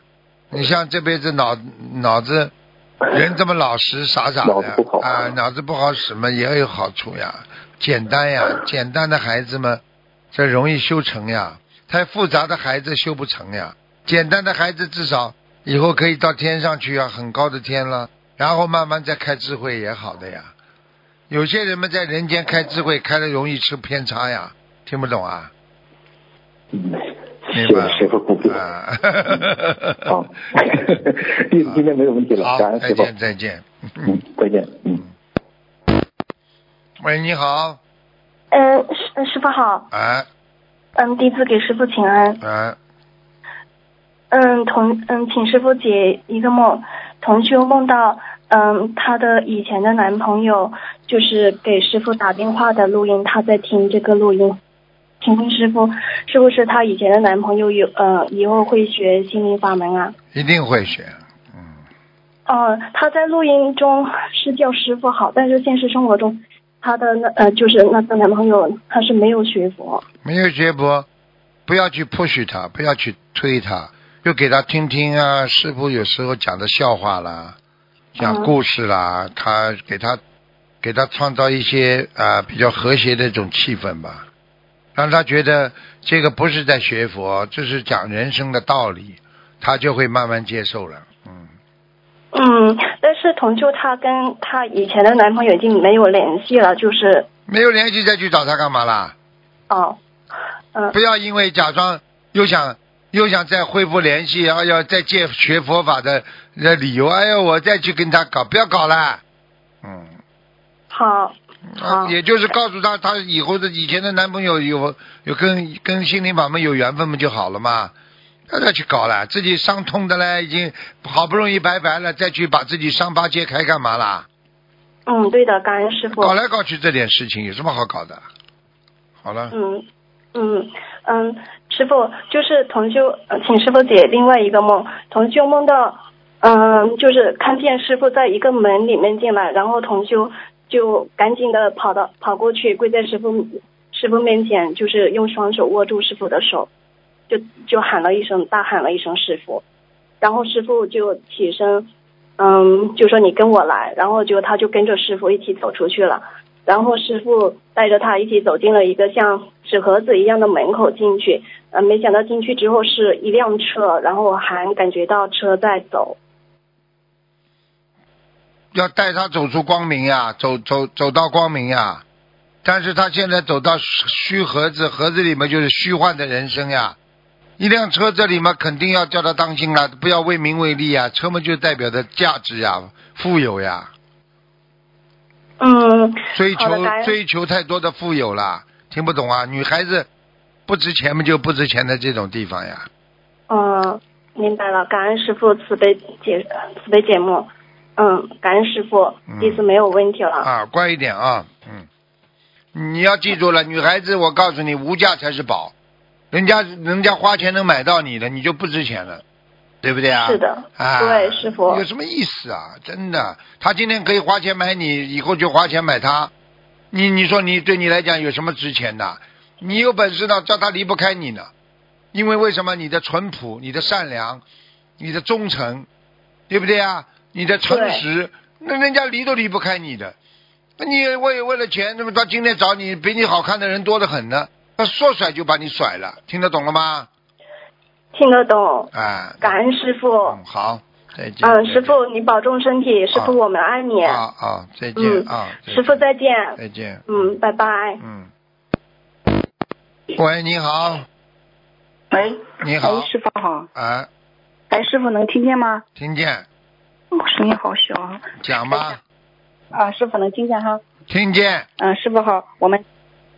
你像这辈子脑脑子人这么老实傻傻的啊，脑子不好使嘛也有好处呀，简单呀，简单的孩子嘛这容易修成呀，太复杂的孩子修不成呀，简单的孩子至少以后可以到天上去啊，很高的天了，然后慢慢再开智慧也好的呀。有些人们在人间开智慧开的容易吃偏差呀，听不懂啊？嗯，明白谢谢师傅。啊，好，今今天没有问题了，好，感恩师傅。再见，再见。嗯，再见。嗯。喂，你好，嗯，师师傅好，哎嗯，弟子给师傅请安。哎，嗯，同嗯，请师傅解一个梦。同修梦到，嗯，她的以前的男朋友就是给师傅打电话的录音，她在听这个录音。请问师傅，是不是她以前的男朋友有呃以后会学心灵法门啊？一定会学。嗯，哦、她在录音中是叫师傅好，但是现实生活中，她的那呃就是那个男朋友他是没有学佛。没有学佛，不要去 push 他，不要去推他，就给他听听啊，师傅有时候讲的笑话啦，讲嗯故事啦，他给他给他创造一些啊、比较和谐的一种气氛吧，让他觉得这个不是在学佛，这是讲人生的道理，他就会慢慢接受了。嗯，嗯，但是童秋她跟她以前的男朋友已经没有联系了，就是没有联系再去找他干嘛啦？哦，嗯、不要因为假装又想又想再恢复联系，要要再借学佛法的的理由，哎呀，我再去跟他搞，不要搞了。嗯，好，好啊，也就是告诉他，他以后的以前的男朋友有有跟跟心灵法门有缘分不就好了嘛？不要再去搞了，自己伤痛的嘞，已经好不容易拜拜了，再去把自己伤疤揭开干嘛啦？嗯，对的，感恩师傅。搞来搞去这点事情有什么好搞的？好了，嗯嗯嗯，师傅就是同修，呃请师傅解另外一个梦。同修梦到，嗯，就是看见师傅在一个门里面进来，然后同修就赶紧的跑到跑过去，跪在师傅师傅面前，就是用双手握住师傅的手，就就喊了一声，大喊了一声师傅，然后师傅就起身，嗯，就说你跟我来，然后就他就跟着师傅一起走出去了。然后师傅带着他一起走进了一个像纸盒子一样的门口进去，呃，没想到进去之后是一辆车，然后还感觉到车在走。要带他走出光明呀，走走走到光明呀。但是他现在走到虚盒子，盒子里面就是虚幻的人生呀。一辆车这里面肯定要叫他当心了，不要为名为利呀。车嘛就代表着价值呀，富有呀，嗯，追求追求太多的富有了，听不懂啊？女孩子不值钱嘛就不值钱的这种地方呀。嗯，明白了，感恩师傅慈悲解慈悲解目。嗯，感恩师傅嗯，弟子没有问题了。啊，乖一点啊，嗯，你要记住了，女孩子，我告诉你，无价才是宝，人家人家花钱能买到你的，你就不值钱了，对不对啊？是的啊，对师傅有什么意思啊？真的，他今天可以花钱买你，以后就花钱买他，你你说你对你来讲有什么值钱的？你有本事呢，叫他离不开你呢，因为为什么？你的淳朴，你的善良，你的忠诚，对不对啊？你的诚实，那人家离都离不开你的。那你为为了钱，那么到今天找你比你好看的人多得很呢，他说甩就把你甩了，听得懂了吗？听得懂，哎，感恩师傅。嗯，好，再见。嗯，师傅你保重身体，师傅啊我们爱你。啊啊，再见嗯啊，师傅再见。再见。嗯，拜拜。嗯。喂，你好，喂，你好哎，，师傅好，哎，哎，师傅能听见吗？听见，我声音好小啊。讲吧，啊，师傅能听见哈？听见，嗯，师傅好，我们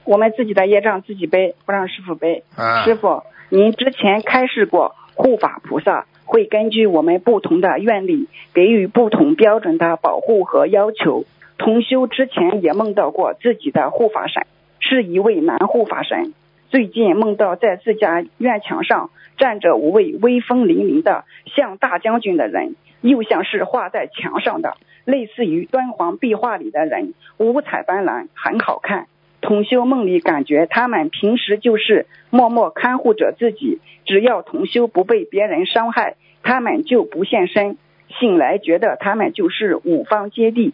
我们自己的业障自己背，不让师傅背。啊，师傅，您之前开示过，护法菩萨会根据我们不同的愿力，给予不同标准的保护和要求。同修之前也梦到过自己的护法神是一位男护法神，最近梦到在自家院墙上站着五位威风凛凛的像大将军的人，又像是画在墙上的，类似于敦煌壁画里的人，五彩斑斓，很好看。同修梦里感觉他们平时就是默默看护着自己，只要同修不被别人伤害，他们就不现身。醒来觉得他们就是五方揭谛。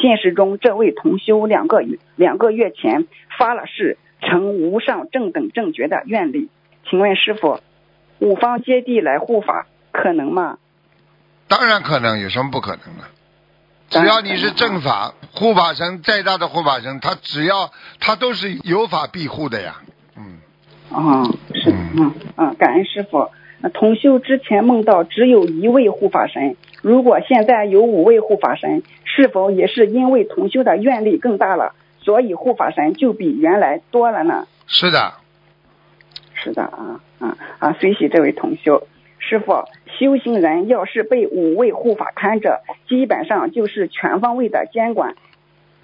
现实中，这位同修两个月两个月前发了誓，成无上正等正觉的愿力。请问师傅，五方揭谛来护法可能吗？当然可能，有什么不可能的？只要你是正法护法神，再大的护法神，他只要他都是有法庇护的呀。嗯，哦，是的，嗯嗯，感恩师傅。呃同修之前梦到只有一位护法神，如果现在有五位护法神，是否也是因为同修的愿力更大了，所以护法神就比原来多了呢？是的，是的啊啊啊！随喜这位同修，师傅，修行人要是被五位护法看着，基本上就是全方位的监管，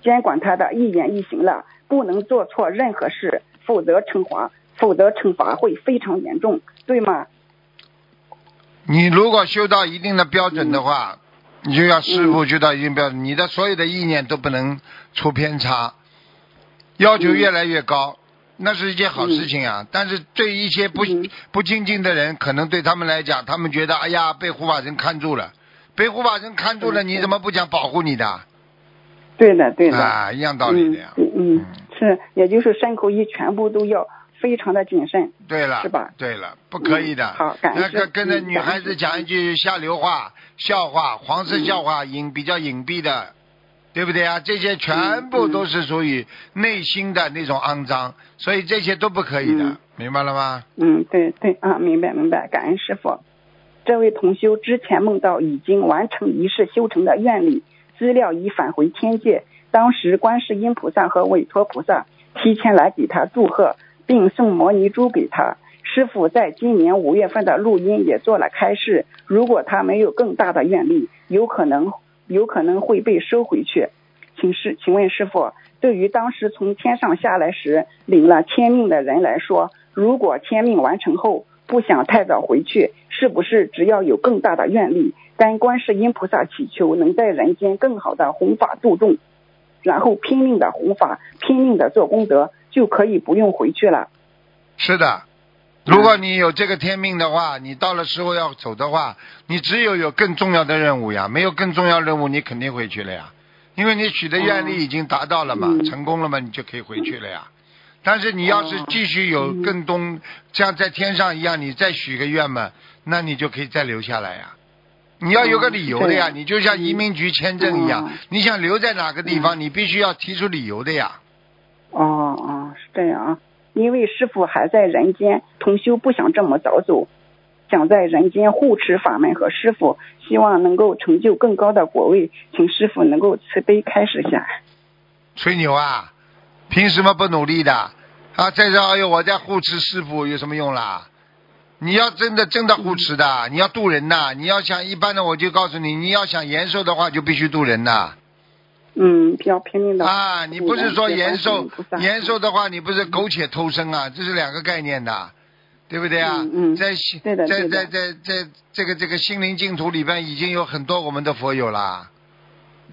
监管他的一言一行了，不能做错任何事，否则惩罚否则惩罚会非常严重，对吗？你如果修到一定的标准的话，你就要师傅修到一定标准，你的所有的意念都不能出偏差，要求越来越高，那是一件好事情啊。但是对一些不不亲近的人，可能对他们来讲，他们觉得哎呀被护法神看住了，被护法神看住了，你怎么不讲保护你的？对的，对的。啊，一样道理的呀。嗯嗯，是，也就是身口意全部都要非常的谨慎。对了，是吧？对了，不可以的。好，感那个跟着女孩子讲一句下流话、笑话、黄色笑话，隐比较隐蔽的，对不对啊？这些全部都是属于内心的那种肮脏，所以这些都不可以的，明白了吗？嗯，对对啊，明白明白，感恩师傅。这位同修之前梦到已经完成仪式修成的愿力。资料已返回天界，当时观世音菩萨和韦陀菩萨提前来给他祝贺，并送摩尼珠给他。师傅在今年五月份的录音也做了开示，如果他没有更大的愿力，有可能有可能会被收回去。请师，请问师傅，对于当时从天上下来时领了天命的人来说，如果天命完成后不想太早回去，是不是只要有更大的愿力？跟观世音菩萨祈求，能在人间更好的弘法度众，然后拼命的弘法，拼命的做功德，就可以不用回去了。是的，如果你有这个天命的话，你到了时候要走的话，你只有有更重要的任务呀，没有更重要任务，你肯定回去了呀，因为你许的愿力已经达到了嘛，成功了嘛，你就可以回去了呀。但是你要是继续有更东，像在天上一样，你再许个愿嘛，那你就可以再留下来呀。你要有个理由的呀，你就像移民局签证一样，你想留在哪个地方，你必须要提出理由的呀。哦哦，是这样啊，因为师傅还在人间，同修不想这么早走，想在人间护持法门和师傅，希望能够成就更高的果位，请师傅能够慈悲开示下。吹牛啊！凭什么不努力的？啊，再说，哎呦，我在护持师傅有什么用啦？你要真的真的护持的，你要渡人呐！你要想一般的，我就告诉你，你要想延寿的话，就必须渡人呐。嗯，比较拼命的。啊，你不是说延寿，延寿的话，你不是苟且偷生啊？这是两个概念的，对不对啊？嗯嗯。在在在在在在这个这个心灵净土里边，已经有很多我们的佛友啦。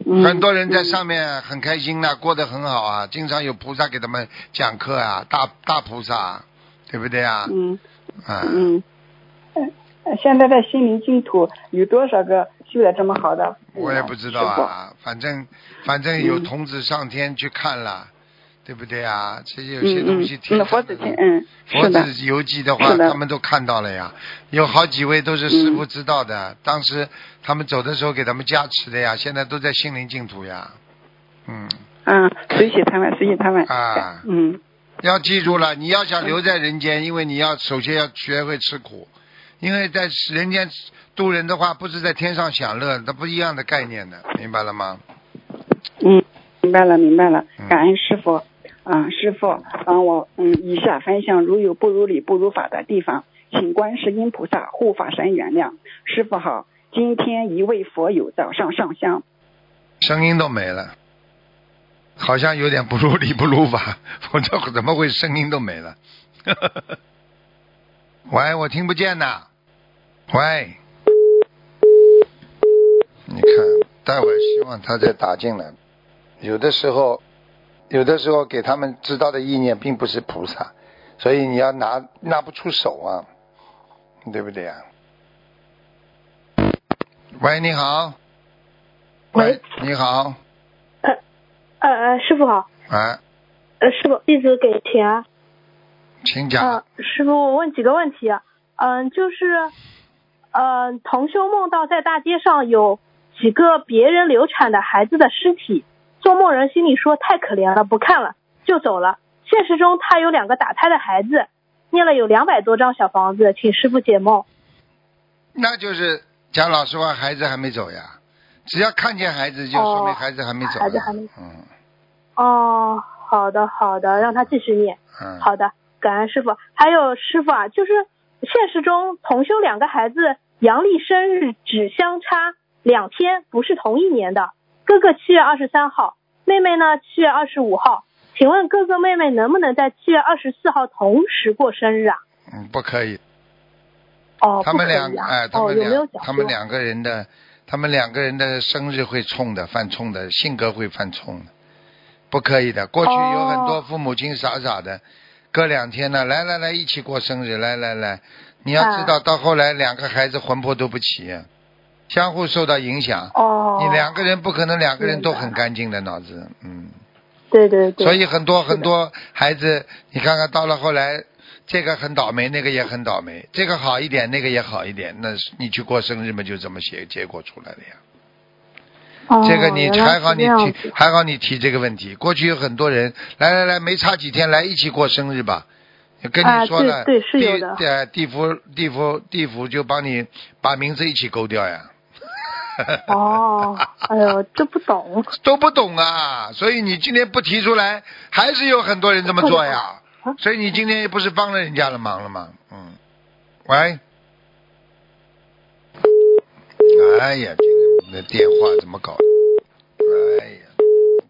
嗯。很多人在上面很开心的，过得很好啊，经常有菩萨给他们讲课啊，大大菩萨，对不对啊？嗯。嗯，现在的心灵净土有多少个修的这么好的？我也不知道啊，反正反正有童子上天去看了，对不对啊？这些有些东西听佛子听，嗯，佛子游记的话，他们都看到了呀。有好几位都是师傅知道的，当时他们走的时候给他们加持的呀，现在都在心灵净土呀。嗯。嗯，随喜他们，随喜他们。啊。嗯。要记住了，你要想留在人间，因为你要首先要学会吃苦，因为在人间度人的话，不是在天上享乐，那不一样的概念的，明白了吗？嗯，明白了，明白了。感恩师傅啊，师傅啊，我嗯，以下分享如有不如理、不如法的地方，请观世音菩萨、护法神原谅。师傅好，今天一位佛友早上上香，声音都没了。好像有点不如理不如法，我这怎么会声音都没了？喂，我听不见呐。喂，你看，待会希望他再打进来。有的时候，有的时候给他们知道的意念并不是菩萨，所以你要拿拿不出手啊，对不对啊？喂，你好。喂，你好。呃呃，师傅好。哎。呃，师傅，弟子给钱。请讲。啊，师傅，我问几个问题。啊嗯，就是，嗯，同修梦到在大街上有几个别人流产的孩子的尸体，做梦人心里说太可怜了，不看了就走了。现实中他有两个打胎的孩子，念了有两百多张小房子，请师傅解梦。那就是讲老实话，孩子还没走呀。只要看见孩子，就说明孩子还没走。孩子还没。嗯。哦，好的好的，让他继续念。嗯。好的，感恩师傅。还有师傅啊，就是现实中同修两个孩子阳历生日只相差两天，不是同一年的。哥哥七月二十三号，妹妹呢七月二十五号。请问哥哥妹妹能不能在七月二十四号同时过生日啊？嗯，不可以。哦，他们两哎，他哦，们两他们两个人的，他们两个人的生日会冲的，犯冲的，性格会犯冲的，不可以的。过去有很多哦父母亲傻傻的，隔两天呢，来来来，一起过生日，来来来，你要知啊道，到后来两个孩子魂魄都不齐，相互受到影响。哦，你两个人不可能两个人都很干净的脑子，嗯。对对对，所以很多很多孩子，你看看到了后来，这个很倒霉，那个也很倒霉，这个好一点，那个也好一点，那是你去过生日嘛，就这么写结果出来了呀。哦这个你还好你提还好你提这个问题。过去有很多人来来来，没差几天来一起过生日吧。跟啊你说了，对对是有地的呃地府地府地府就帮你把名字一起勾掉呀。哦，哎呦，这不懂。都不懂啊，所以你今天不提出来，还是有很多人这么做呀。啊所以你今天不是帮了人家的忙了吗？嗯，喂，哎呀，今天我们的电话怎么搞的？哎呀，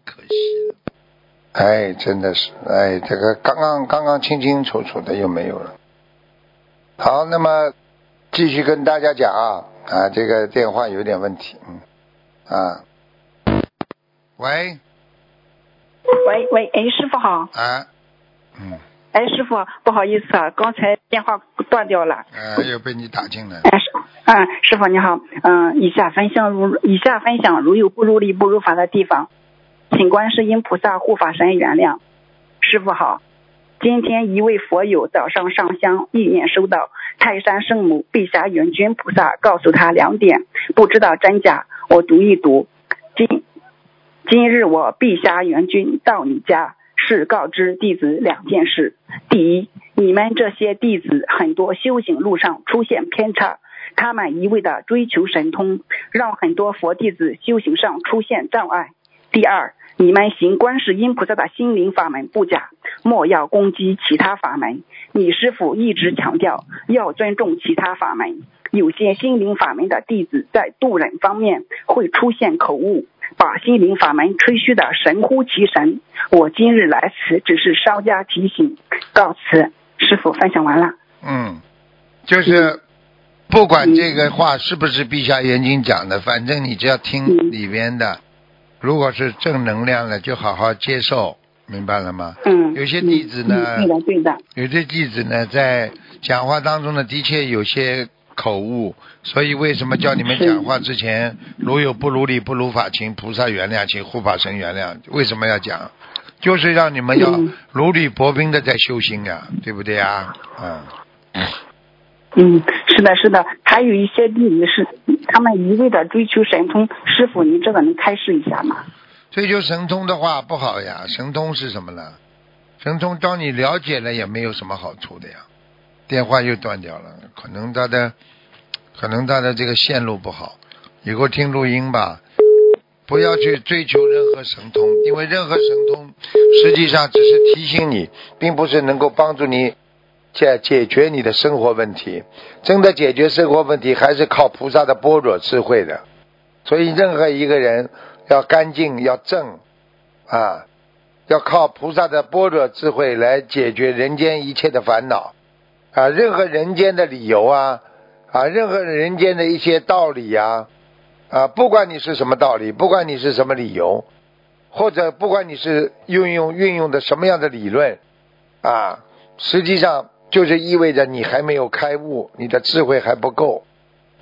可惜了。哎，真的是，哎，这个刚刚刚刚清清楚楚的又没有了。好，那么继续跟大家讲啊啊，这个电话有点问题，嗯啊，喂。喂喂，哎，师傅好，啊，嗯。哎，师傅不好意思啊，刚才电话断掉了。呃，又被你打进来，哎，师，嗯，师傅你好，嗯，以下分享如以下分享如有不如理不如法的地方，请观世音菩萨护法神原谅。师傅好，今天一位佛友早上上香，意念收到泰山圣母碧霞元君菩萨告诉他两点，不知道真假，我读一读。今今日我碧霞元君到你家，是告知弟子两件事。第一，你们这些弟子很多修行路上出现偏差，他们一味的追求神通，让很多佛弟子修行上出现障碍。第二，你们行观世音菩萨的心灵法门不假，莫要攻击其他法门。你师傅一直强调要尊重其他法门，有些心灵法门的弟子在渡人方面会出现口误，把心灵法门吹嘘的神乎其神。我今日来此只是稍加提醒，告辞。师傅分享完了。嗯，就是不管这个话是不是陛下眼睛讲的，反正你只要听里边的，如果是正能量了，就好好接受，明白了吗？嗯，有些弟子呢嗯对的对的，有些弟子呢，在讲话当中呢，的确有些口误，所以为什么叫你们讲话之前，如有不如理、不如法，请菩萨原谅，请护法神原谅？为什么要讲？就是让你们要嗯如履薄冰的在修心呀，对不对呀？嗯。嗯，是的，是的，还有一些弟子是他们一味的追求神通，师傅您这个能开示一下吗？追求神通的话不好呀，神通是什么呢？神通当你了解了也没有什么好处的呀。电话又断掉了，可能他的可能他的这个线路不好，以后听录音吧。不要去追求任何神通，因为任何神通实际上只是提醒你，并不是能够帮助你解解决你的生活问题。真的解决生活问题，还是靠菩萨的般若智慧的。所以，任何一个人要干净、要正啊，要靠菩萨的般若智慧来解决人间一切的烦恼啊，任何人间的理由啊啊，任何人间的一些道理呀啊不管你是什么道理，不管你是什么理由，或者不管你是运用运用的什么样的理论啊，实际上就是意味着你还没有开悟，你的智慧还不够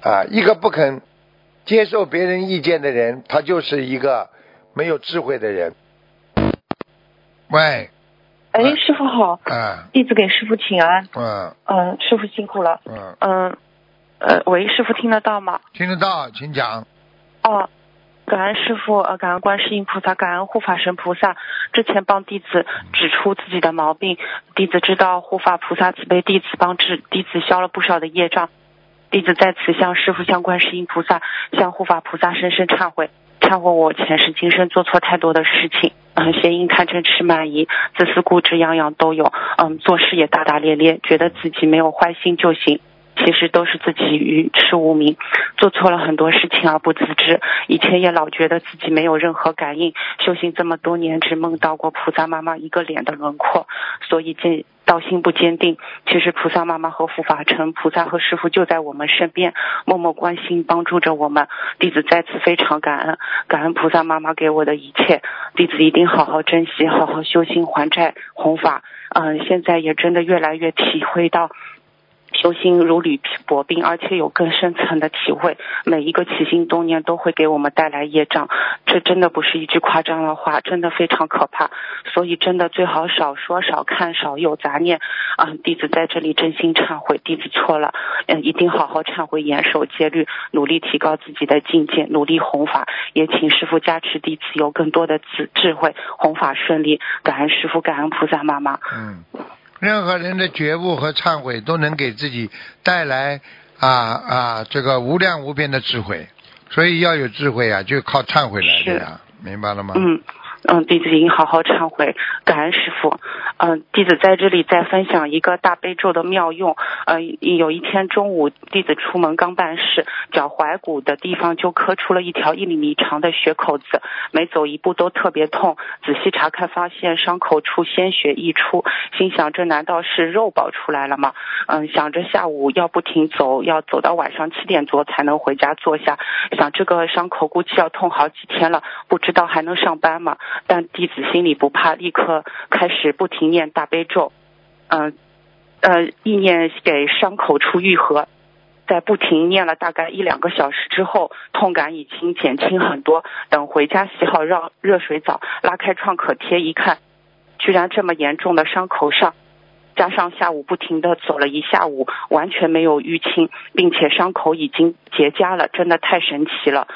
啊。一个不肯接受别人意见的人，他就是一个没有智慧的人。喂，哎嗯，师傅好，啊，弟子给师傅请安。嗯嗯，师傅辛苦了。嗯，嗯，呃，喂，师傅听得到吗？听得到，请讲。哦，感恩师傅，呃，感恩观世音菩萨，感恩护法神菩萨。之前帮弟子指出自己的毛病，弟子知道护法菩萨慈悲弟子帮助弟子消了不少的业障。弟子在此向师傅、向观世音菩萨、向护法菩萨深深忏悔，忏悔我前世今生做错太多的事情，嗯，邪淫贪嗔痴慢疑、自私固执，样样都有，嗯，做事也大大咧咧，觉得自己没有坏心就行。其实都是自己愚痴无明，做错了很多事情而不自知。以前也老觉得自己没有任何感应，修行这么多年只梦到过菩萨妈妈一个脸的轮廓，所以坚道心不坚定。其实菩萨妈妈和护法神、菩萨和师傅就在我们身边，默默关心帮助着我们。弟子再次非常感恩，感恩菩萨妈妈给我的一切，弟子一定好好珍惜，好好修心还债弘法。嗯，现在也真的越来越体会到。修心如履薄冰，而且有更深层的体会。每一个起心动念都会给我们带来业障，这真的不是一句夸张的话，真的非常可怕。所以真的最好少说、少看、少有杂念。啊，弟子在这里真心忏悔，弟子错了，嗯，一定好好忏悔，严守戒律，努力提高自己的境界，努力弘法。也请师傅加持弟子有更多的智智慧，弘法顺利。感恩师傅，感恩菩萨妈妈。嗯。任何人的觉悟和忏悔都能给自己带来啊啊这个无量无边的智慧，所以要有智慧啊，就靠忏悔来的呀，明白了吗？嗯。嗯，弟子应好好忏悔，感恩师傅。嗯，弟子在这里再分享一个大悲咒的妙用。呃，有一天中午，弟子出门刚办事，脚踝骨的地方就磕出了一条一厘米长的血口子，每走一步都特别痛。仔细查看，发现伤口处鲜血溢出，心想这难道是肉爆出来了吗？嗯，想着下午要不停走，要走到晚上七点多才能回家坐下。想这个伤口估计要痛好几天了，不知道还能上班吗？但弟子心里不怕，立刻开始不停念大悲咒，嗯呃，意念给伤口处愈合。在不停念了大概一两个小时之后，痛感已经减轻很多。等回家洗好热热水澡，拉开创可贴一看，居然这么严重的伤口上。加上下午不停的走了一下午，完全没有淤青，并且伤口已经结痂了，真的太神奇了。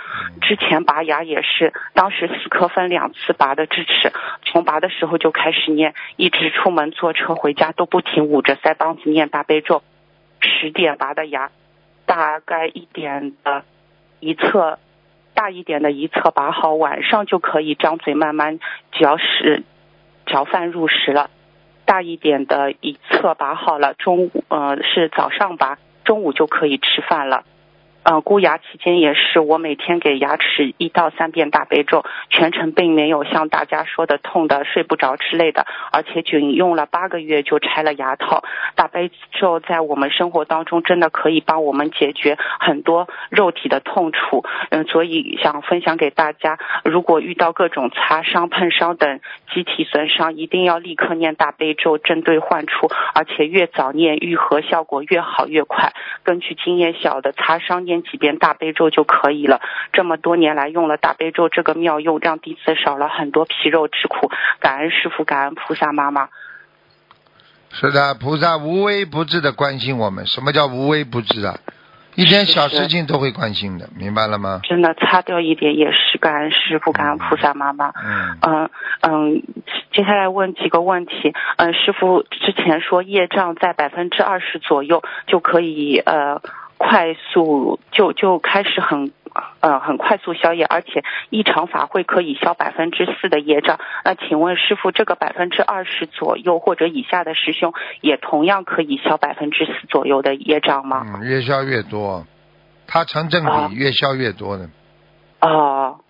之前拔牙也是，当时四颗分两次拔的智齿，从拔的时候就开始念，一直出门坐车回家都不停捂着腮帮子念大悲咒。十点拔的牙，大概一点的一侧，大一点的一侧拔好，晚上就可以张嘴慢慢嚼食，嚼饭入食了。大一点的一侧拔好了，中午呃是早上拔，中午就可以吃饭了。呃，箍牙期间也是，我每天给牙齿一到三遍大悲咒，全程并没有像大家说的痛的睡不着之类的，而且仅用了八个月就拆了牙套。大悲咒在我们生活当中真的可以帮我们解决很多肉体的痛楚，嗯，所以想分享给大家，如果遇到各种擦伤、碰伤等机体损伤，一定要立刻念大悲咒，针对患处，而且越早念愈合效果越好越快。根据经验，小的擦伤念。几遍大悲咒就可以了。这么多年来用了大悲咒这个妙用，让弟子少了很多皮肉之苦。感恩师傅，感恩菩萨妈妈。是的，菩萨无微不至的关心我们。什么叫无微不至啊？一点小事情都会关心的，明白了吗？真的，擦掉一点也是感恩师傅，感恩菩萨妈妈。嗯嗯嗯，接下来问几个问题。嗯，师傅之前说业障在百分之二十左右就可以呃。快速就就开始很呃很快速消业，而且一场法会可以消百分之四的业障。那请问师傅，这个百分之二十左右或者以下的师兄，也同样可以消百分之四左右的业障吗？嗯，越消越多，它成正比，越消越多的。哦。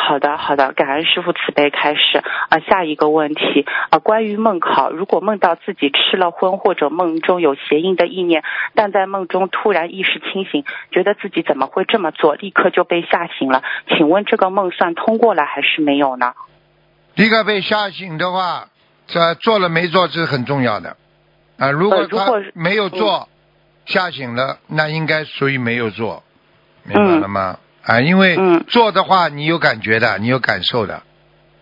好的，好的，感恩师傅慈悲开始啊。下一个问题啊，关于梦考，如果梦到自己吃了荤，或者梦中有邪淫的意念，但在梦中突然意识清醒，觉得自己怎么会这么做，立刻就被吓醒了。请问这个梦算通过了还是没有呢？立刻被吓醒的话，这做了没做是很重要的啊。如果他没有做，吓醒了，那应该属于没有做，明白了吗？啊，因为做的话，你有感觉的，你有感受的。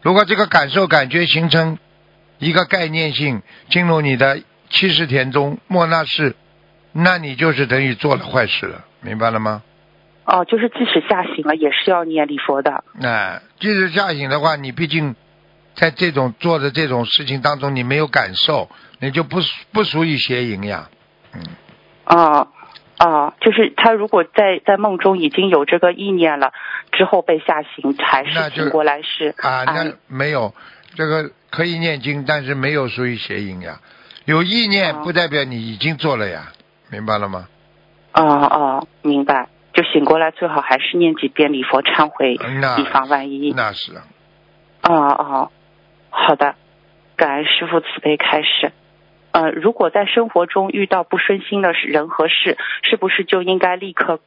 如果这个感受、感觉形成一个概念性进入你的七十田中莫那是，那你就是等于做了坏事了，明白了吗？哦，就是即使吓醒了，也是要念礼佛的。啊，即使吓醒的话，你毕竟在这种做的这种事情当中，你没有感受，你就不不属于邪淫呀。嗯。啊。啊，就是他如果在在梦中已经有这个意念了，之后被吓醒，还是醒过来是啊，那没有这个可以念经，但是没有属于邪淫呀。有意念不代表你已经做了呀，明白了吗？哦哦，明白。就醒过来最好还是念几遍礼佛忏悔，那以防万一。那是啊，哦哦，好的，感恩师傅慈悲开示。呃，如果在生活中遇到不顺心的人和事，是不是就应该立刻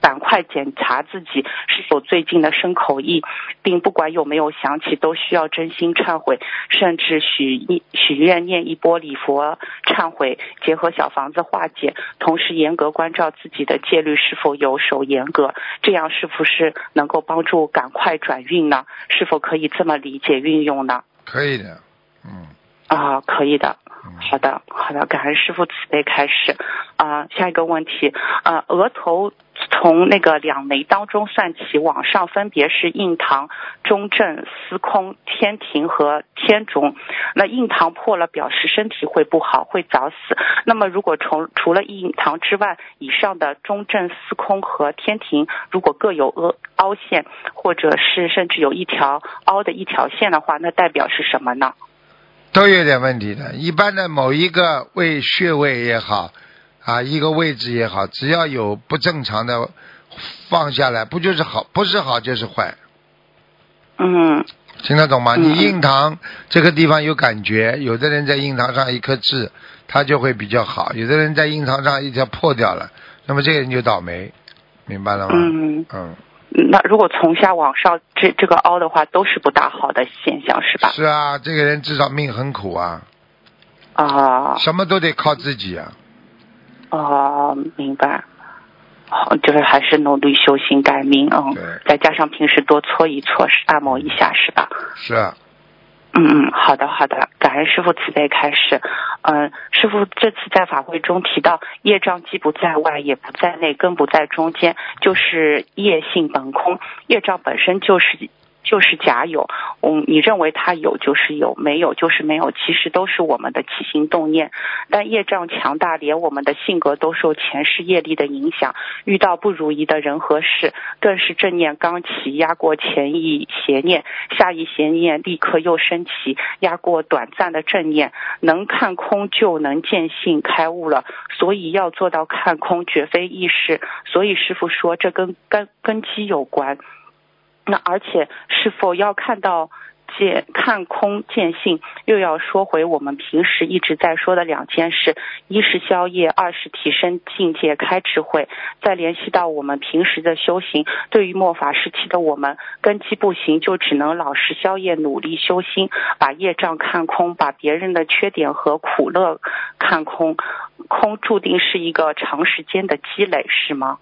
赶快检查自己是否最近的生口意，并不管有没有想起，都需要真心忏悔，甚至许一许愿念一波礼佛忏悔，结合小房子化解，同时严格关照自己的戒律是否有守严格，这样是不是能够帮助赶快转运呢？是否可以这么理解运用呢？可以的，嗯，啊，可以的。好的，好的，感恩师傅慈悲开始。啊、下一个问题，呃，额头从那个两眉当中算起，往上分别是印堂、中正、司空、天庭和天中。那印堂破了，表示身体会不好，会早死。那么如果从除了印堂之外，以上的中正、司空和天庭，如果各有凹凹陷，或者是甚至有一条凹的一条线的话，那代表是什么呢？都有点问题的。一般的某一个位穴位也好，啊，一个位置也好，只要有不正常的放下来，不就是好？不是好就是坏，嗯听得懂吗？嗯你印堂这个地方有感觉，有的人在印堂上一颗痣，他就会比较好；有的人在印堂上一条破掉了，那么这个人就倒霉，明白了吗？嗯。嗯，那如果从下往上这这个凹的话，都是不大好的现象，是吧？是啊，这个人至少命很苦啊，啊什么都得靠自己啊。哦，明白。好，就是还是努力修行改命，嗯，对，再加上平时多搓一搓，是按摩一下，是吧？是啊，嗯嗯，好的好的，感恩师傅慈悲开示。嗯，师傅这次在法会中提到，业障既不在外，也不在内，更不在中间，就是业性本空。业障本身就是就是假有，嗯，你认为它有就是有，没有就是没有，其实都是我们的起心动念。但业障强大，连我们的性格都受前世业力的影响，遇到不如意的人和事，更是正念刚起，压过前一邪念，下一邪念立刻又升起，压过短暂的正念，能看空就能见性开悟了。所以要做到看空，绝非易事。所以师傅说，这跟根根基有关。那而且是否要看到见看空见性，又要说回我们平时一直在说的两件事：一是消业，二是提升境界、开智慧。再联系到我们平时的修行，对于末法时期的我们，根基不行，就只能老实消业，努力修心，把业障看空，把别人的缺点和苦乐看空。空注定是一个长时间的积累，是吗？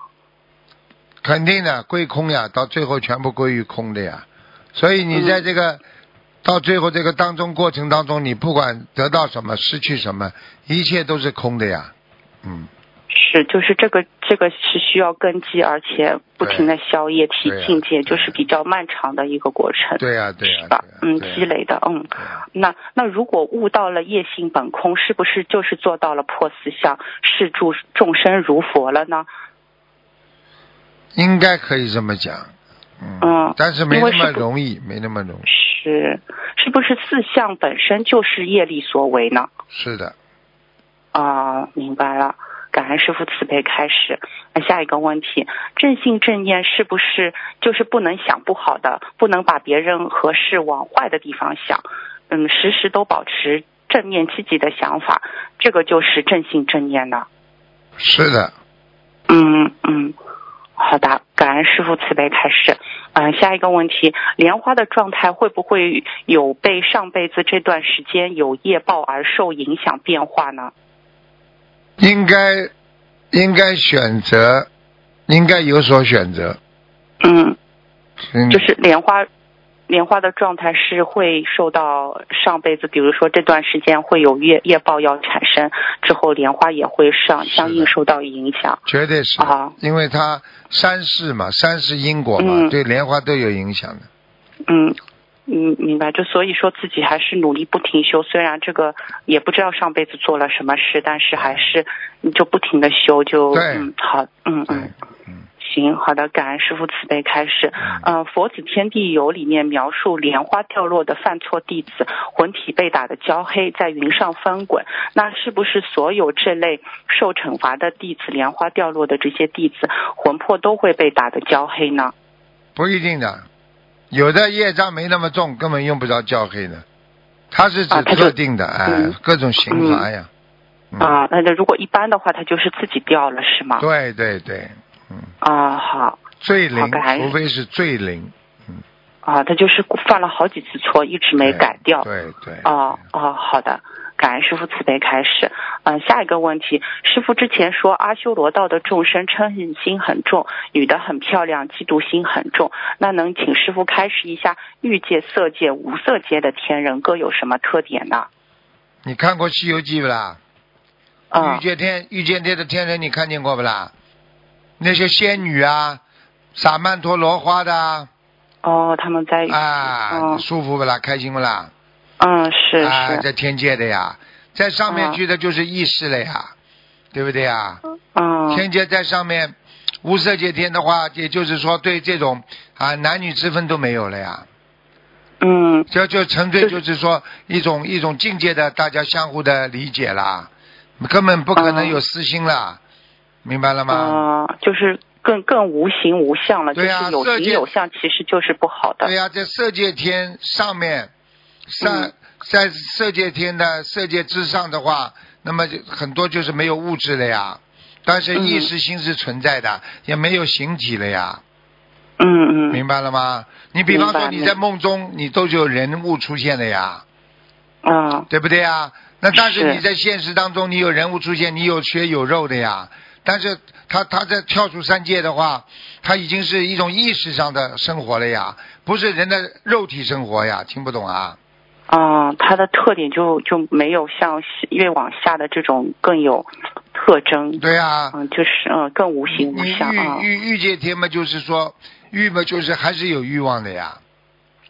肯定的，归空呀，到最后全部归于空的呀。所以你在这个、到最后这个当中过程当中，你不管得到什么，失去什么，一切都是空的呀。嗯，是，就是这个这个是需要根基，而且不停的消业提境界，就是比较漫长的一个过程。对呀、对呀、是吧？嗯，积累的，嗯。那那如果悟到了业性本空，是不是就是做到了破四相，视诸众生如佛了呢？应该可以这么讲。嗯，嗯但是没那么容易，没那么容易。是，是不是四相本身就是业力所为呢？是的，啊，明白了。感恩师傅慈悲开始。那下一个问题，正信正念是不是就是不能想不好的，不能把别人和事往坏的地方想？嗯，时时都保持正面积极的想法，这个就是正信正念呢。是的，嗯嗯，好的，感恩师傅慈悲开示。嗯、下一个问题，莲花的状态会不会有被上辈子这段时间有业报而受影响变化呢？应该应该选择，应该有所选择。嗯，嗯，就是莲花，莲花的状态是会受到上辈子，比如说这段时间会有业业报要产生，之后莲花也会上相应受到影响。绝对是，啊因为它三世嘛，三世因果嘛，嗯对莲花都有影响的。嗯。嗯，明白。就所以说自己还是努力不停修，虽然这个也不知道上辈子做了什么事，但是还是你就不停的修，就对嗯好，嗯，，嗯，行，好的，感恩师傅慈悲开始。嗯、佛子天地游》里面描述莲花掉落的犯错弟子，魂体被打的焦黑，在云上翻滚。那是不是所有这类受惩罚的弟子，莲花掉落的这些弟子，魂魄都会被打的焦黑呢？不一定的，有的业障没那么重，根本用不着焦黑的，它是指特定的，哎嗯，各种刑罚呀。嗯啊，那那如果一般的话，他就是自己掉了，是吗？对对对，啊，好最灵好感，恩除非是最灵。啊，他就是犯了好几次错，一直没改掉。对对。哦哦，好的，感恩师傅慈悲开始。嗯、下一个问题，师傅之前说阿修罗道的众生嗔恨心很重，女的很漂亮，嫉妒心很重。那能请师傅开示一下欲界、色界、无色界的天人各有什么特点呢？你看过《西游记》不啦？啊欲界天欲界天的天人你看见过不啦？那些仙女啊，撒曼陀罗花的啊，哦，他们在啊，嗯舒服不啦？开心不啦？嗯，是啊，是，在天界的呀，在上面啊去的就是意识了呀，对不对呀？嗯。天界在上面，无色界天的话，也就是说对这种啊男女之分都没有了呀。嗯，这就纯粹就是。说一种一种境界的大家相互的理解啦，根本不可能有私心啦，明白了吗？啊、就是更更无形无相了，就对啊是有形有相，其实就是不好的。对呀、在色界天上面，上、嗯在色界天的色界之上的话，那么就很多就是没有物质了呀，但是嗯意识心是存在的，也没有形体了呀，嗯嗯，明白了吗？你比方说你在梦中，你都是有人物出现的呀，啊，对不对呀？那但是是你在现实当中，你有人物出现，你有血有肉的呀。但是他他在跳出三界的话，他已经是一种意识上的生活了呀，不是人的肉体生活呀，听不懂啊？啊，它的特点就就没有像越往下的这种更有特征。对呀、嗯，就是嗯更无形无相啊。欲欲欲界天嘛，就是说欲嘛，就是还是有欲望的呀，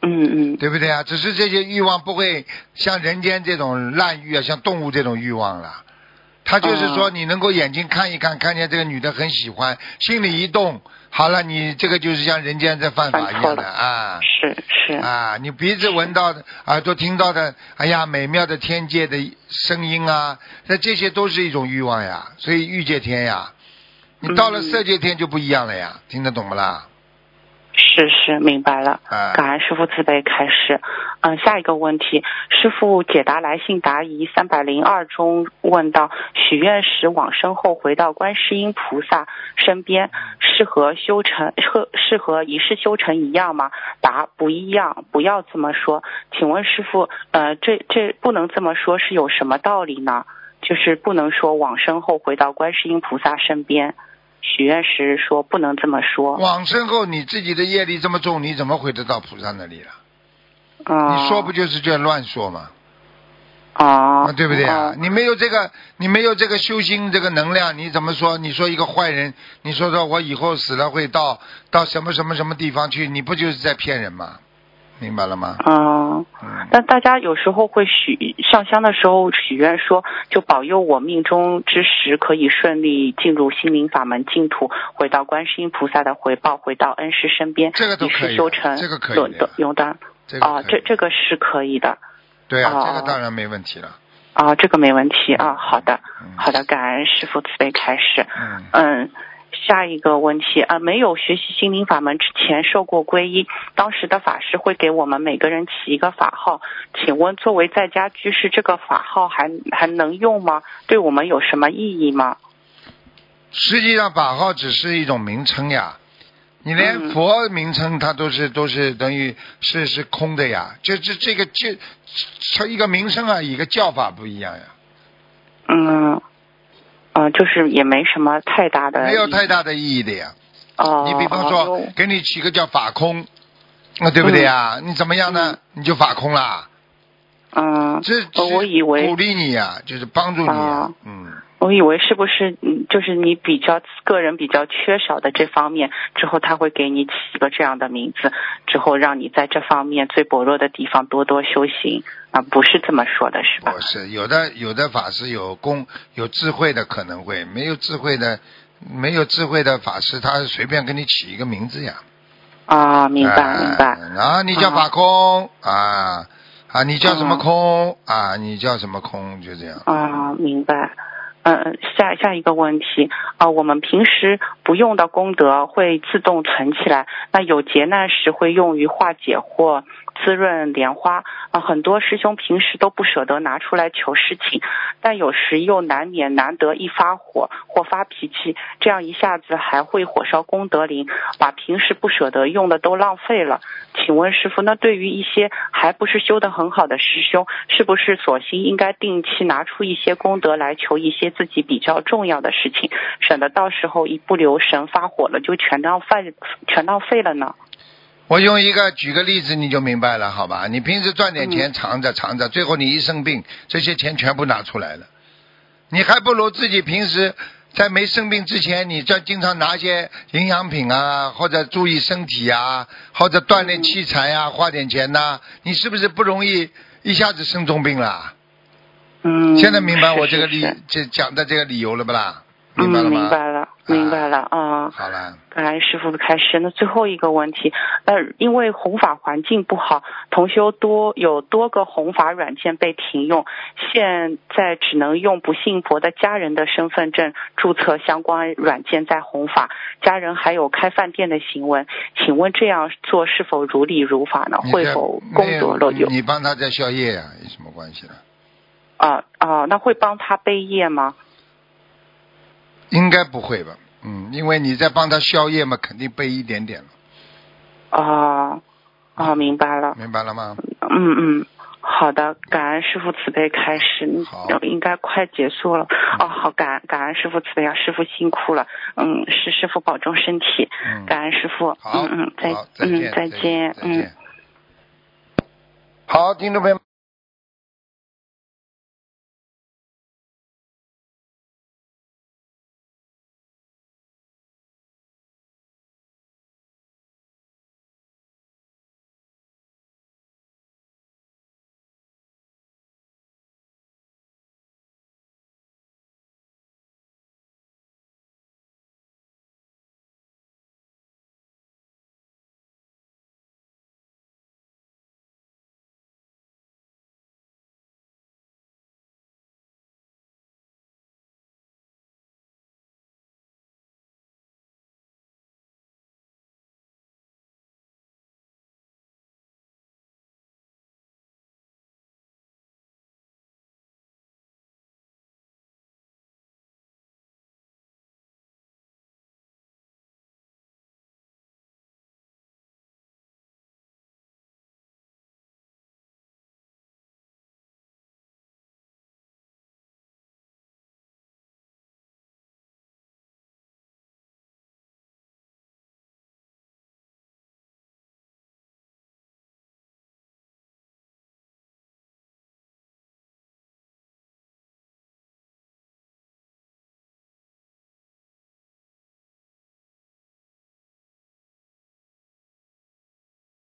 嗯嗯对不对啊？只是这些欲望不会像人间这种滥欲啊，像动物这种欲望了。他就是说，哦你能够眼睛看一看，看见这个女的很喜欢，心里一动，好了，你这个就是像人间在犯法一样的啊。是是啊，你鼻子闻到的，耳朵听到的，哎呀，美妙的天界的声音啊，那这些都是一种欲望呀，所以欲界天呀，你到了嗯色界天就不一样了呀，听得懂不啦？是是，明白了。啊感恩师傅慈悲开示。嗯，下一个问题，师傅解答来信答疑三百零二中问到，许愿时往生后回到观世音菩萨身边，是和修成和是和一世修成一样吗？答不一样，不要这么说。请问师傅，呃，这这不能这么说，是有什么道理呢？就是不能说往生后回到观世音菩萨身边。许愿时说不能这么说。往生后你自己的业力这么重，你怎么回得到菩萨那里了？嗯、你说不就是这乱说吗？哦啊，对不对啊哦？你没有这个，你没有这个修心这个能量，你怎么说？你说一个坏人，你说说我以后死了会到到什么什么什么地方去？你不就是在骗人吗？明白了吗？嗯，嗯，但大家有时候会许上香的时候许愿说，就保佑我命中之时可以顺利进入心灵法门净土，回到观世音菩萨的回报，回到恩师身边，这个都一可以修成，这个可以的有的这个可以这这个是可以的对这个当然没问题了。啊，这个没问题啊，好的嗯好的，感恩师傅慈悲开示。嗯，嗯，下一个问题啊，没有学习心灵法门之前受过皈依，当时的法师会给我们每个人起一个法号，请问作为在家居士，这个法号还还能用吗？对我们有什么意义吗？实际上法号只是一种名称呀，你连嗯佛名称它都是都是等于是是空的呀，这这这个这成一个名称啊，一个叫法不一样呀，嗯，呃，就是也没什么太大的没有太大的意义的呀。哦。你比方哦说，给你起个叫法空，啊，对不对呀？你怎么样呢？你就法空啦。嗯，这呃我以为鼓励你呀，就是帮助你。嗯，我以为是不是嗯，就是你比较个人比较缺少的这方面，之后他会给你起一个这样的名字，之后让你在这方面最薄弱的地方多多修行啊，不是这么说的，是吧不？是有的有的法师有功有智慧的可能会，没有智慧的没有智慧的法师，他随便给你起一个名字呀。啊，明白哎明白。啊，你叫啊法空啊啊，你叫什么空啊？你叫什么空？就这样。啊，明白。嗯，下下一个问题啊，我们平时不用的功德会自动存起来，那有劫难时会用于化解或滋润莲花啊。很多师兄平时都不舍得拿出来求事情，但有时又难免难得一发火或发脾气，这样一下子还会火烧功德林，把平时不舍得用的都浪费了。请问师傅，那对于一些还不是修得很好的师兄，是不是索性应该定期拿出一些功德来求一些自己比较重要的事情，省得到时候一不留神发火了就全浪费全浪费了呢？我用一个举个例子你就明白了，好吧？你平时赚点嗯钱藏着藏着，最后你一生病，这些钱全部拿出来了，你还不如自己平时在没生病之前，你这经常拿些营养品啊，或者注意身体啊，或者锻炼器材啊，花点钱呐、你是不是不容易一下子生重病了？嗯，现在明白我这个理这讲的这个理由了不啦？嗯，明白了吗？明白了，明白了啊。好了，感恩师傅的开示。那最后一个问题，呃，因为弘法环境不好，同修多有多个弘法软件被停用，现在只能用不信佛的家人的身份证注册相关软件在弘法，家人还有开饭店的行为，请问这样做是否如理如法呢？会否功德漏有？你帮他在宵夜呀、有什么关系呢？啊啊，那会帮他背业吗？应该不会吧？嗯，因为你在帮他宵夜嘛，肯定背一点点了，哦，哦，明白了。明白了吗？嗯嗯，好的，感恩师傅慈悲开示，嗯好应该快结束了。哦，好，感感恩师傅慈悲啊，师傅辛苦了，嗯，是师傅保重身体，嗯，感恩师傅，好，嗯嗯，再好，再见，嗯再见，嗯。好，听众朋友们。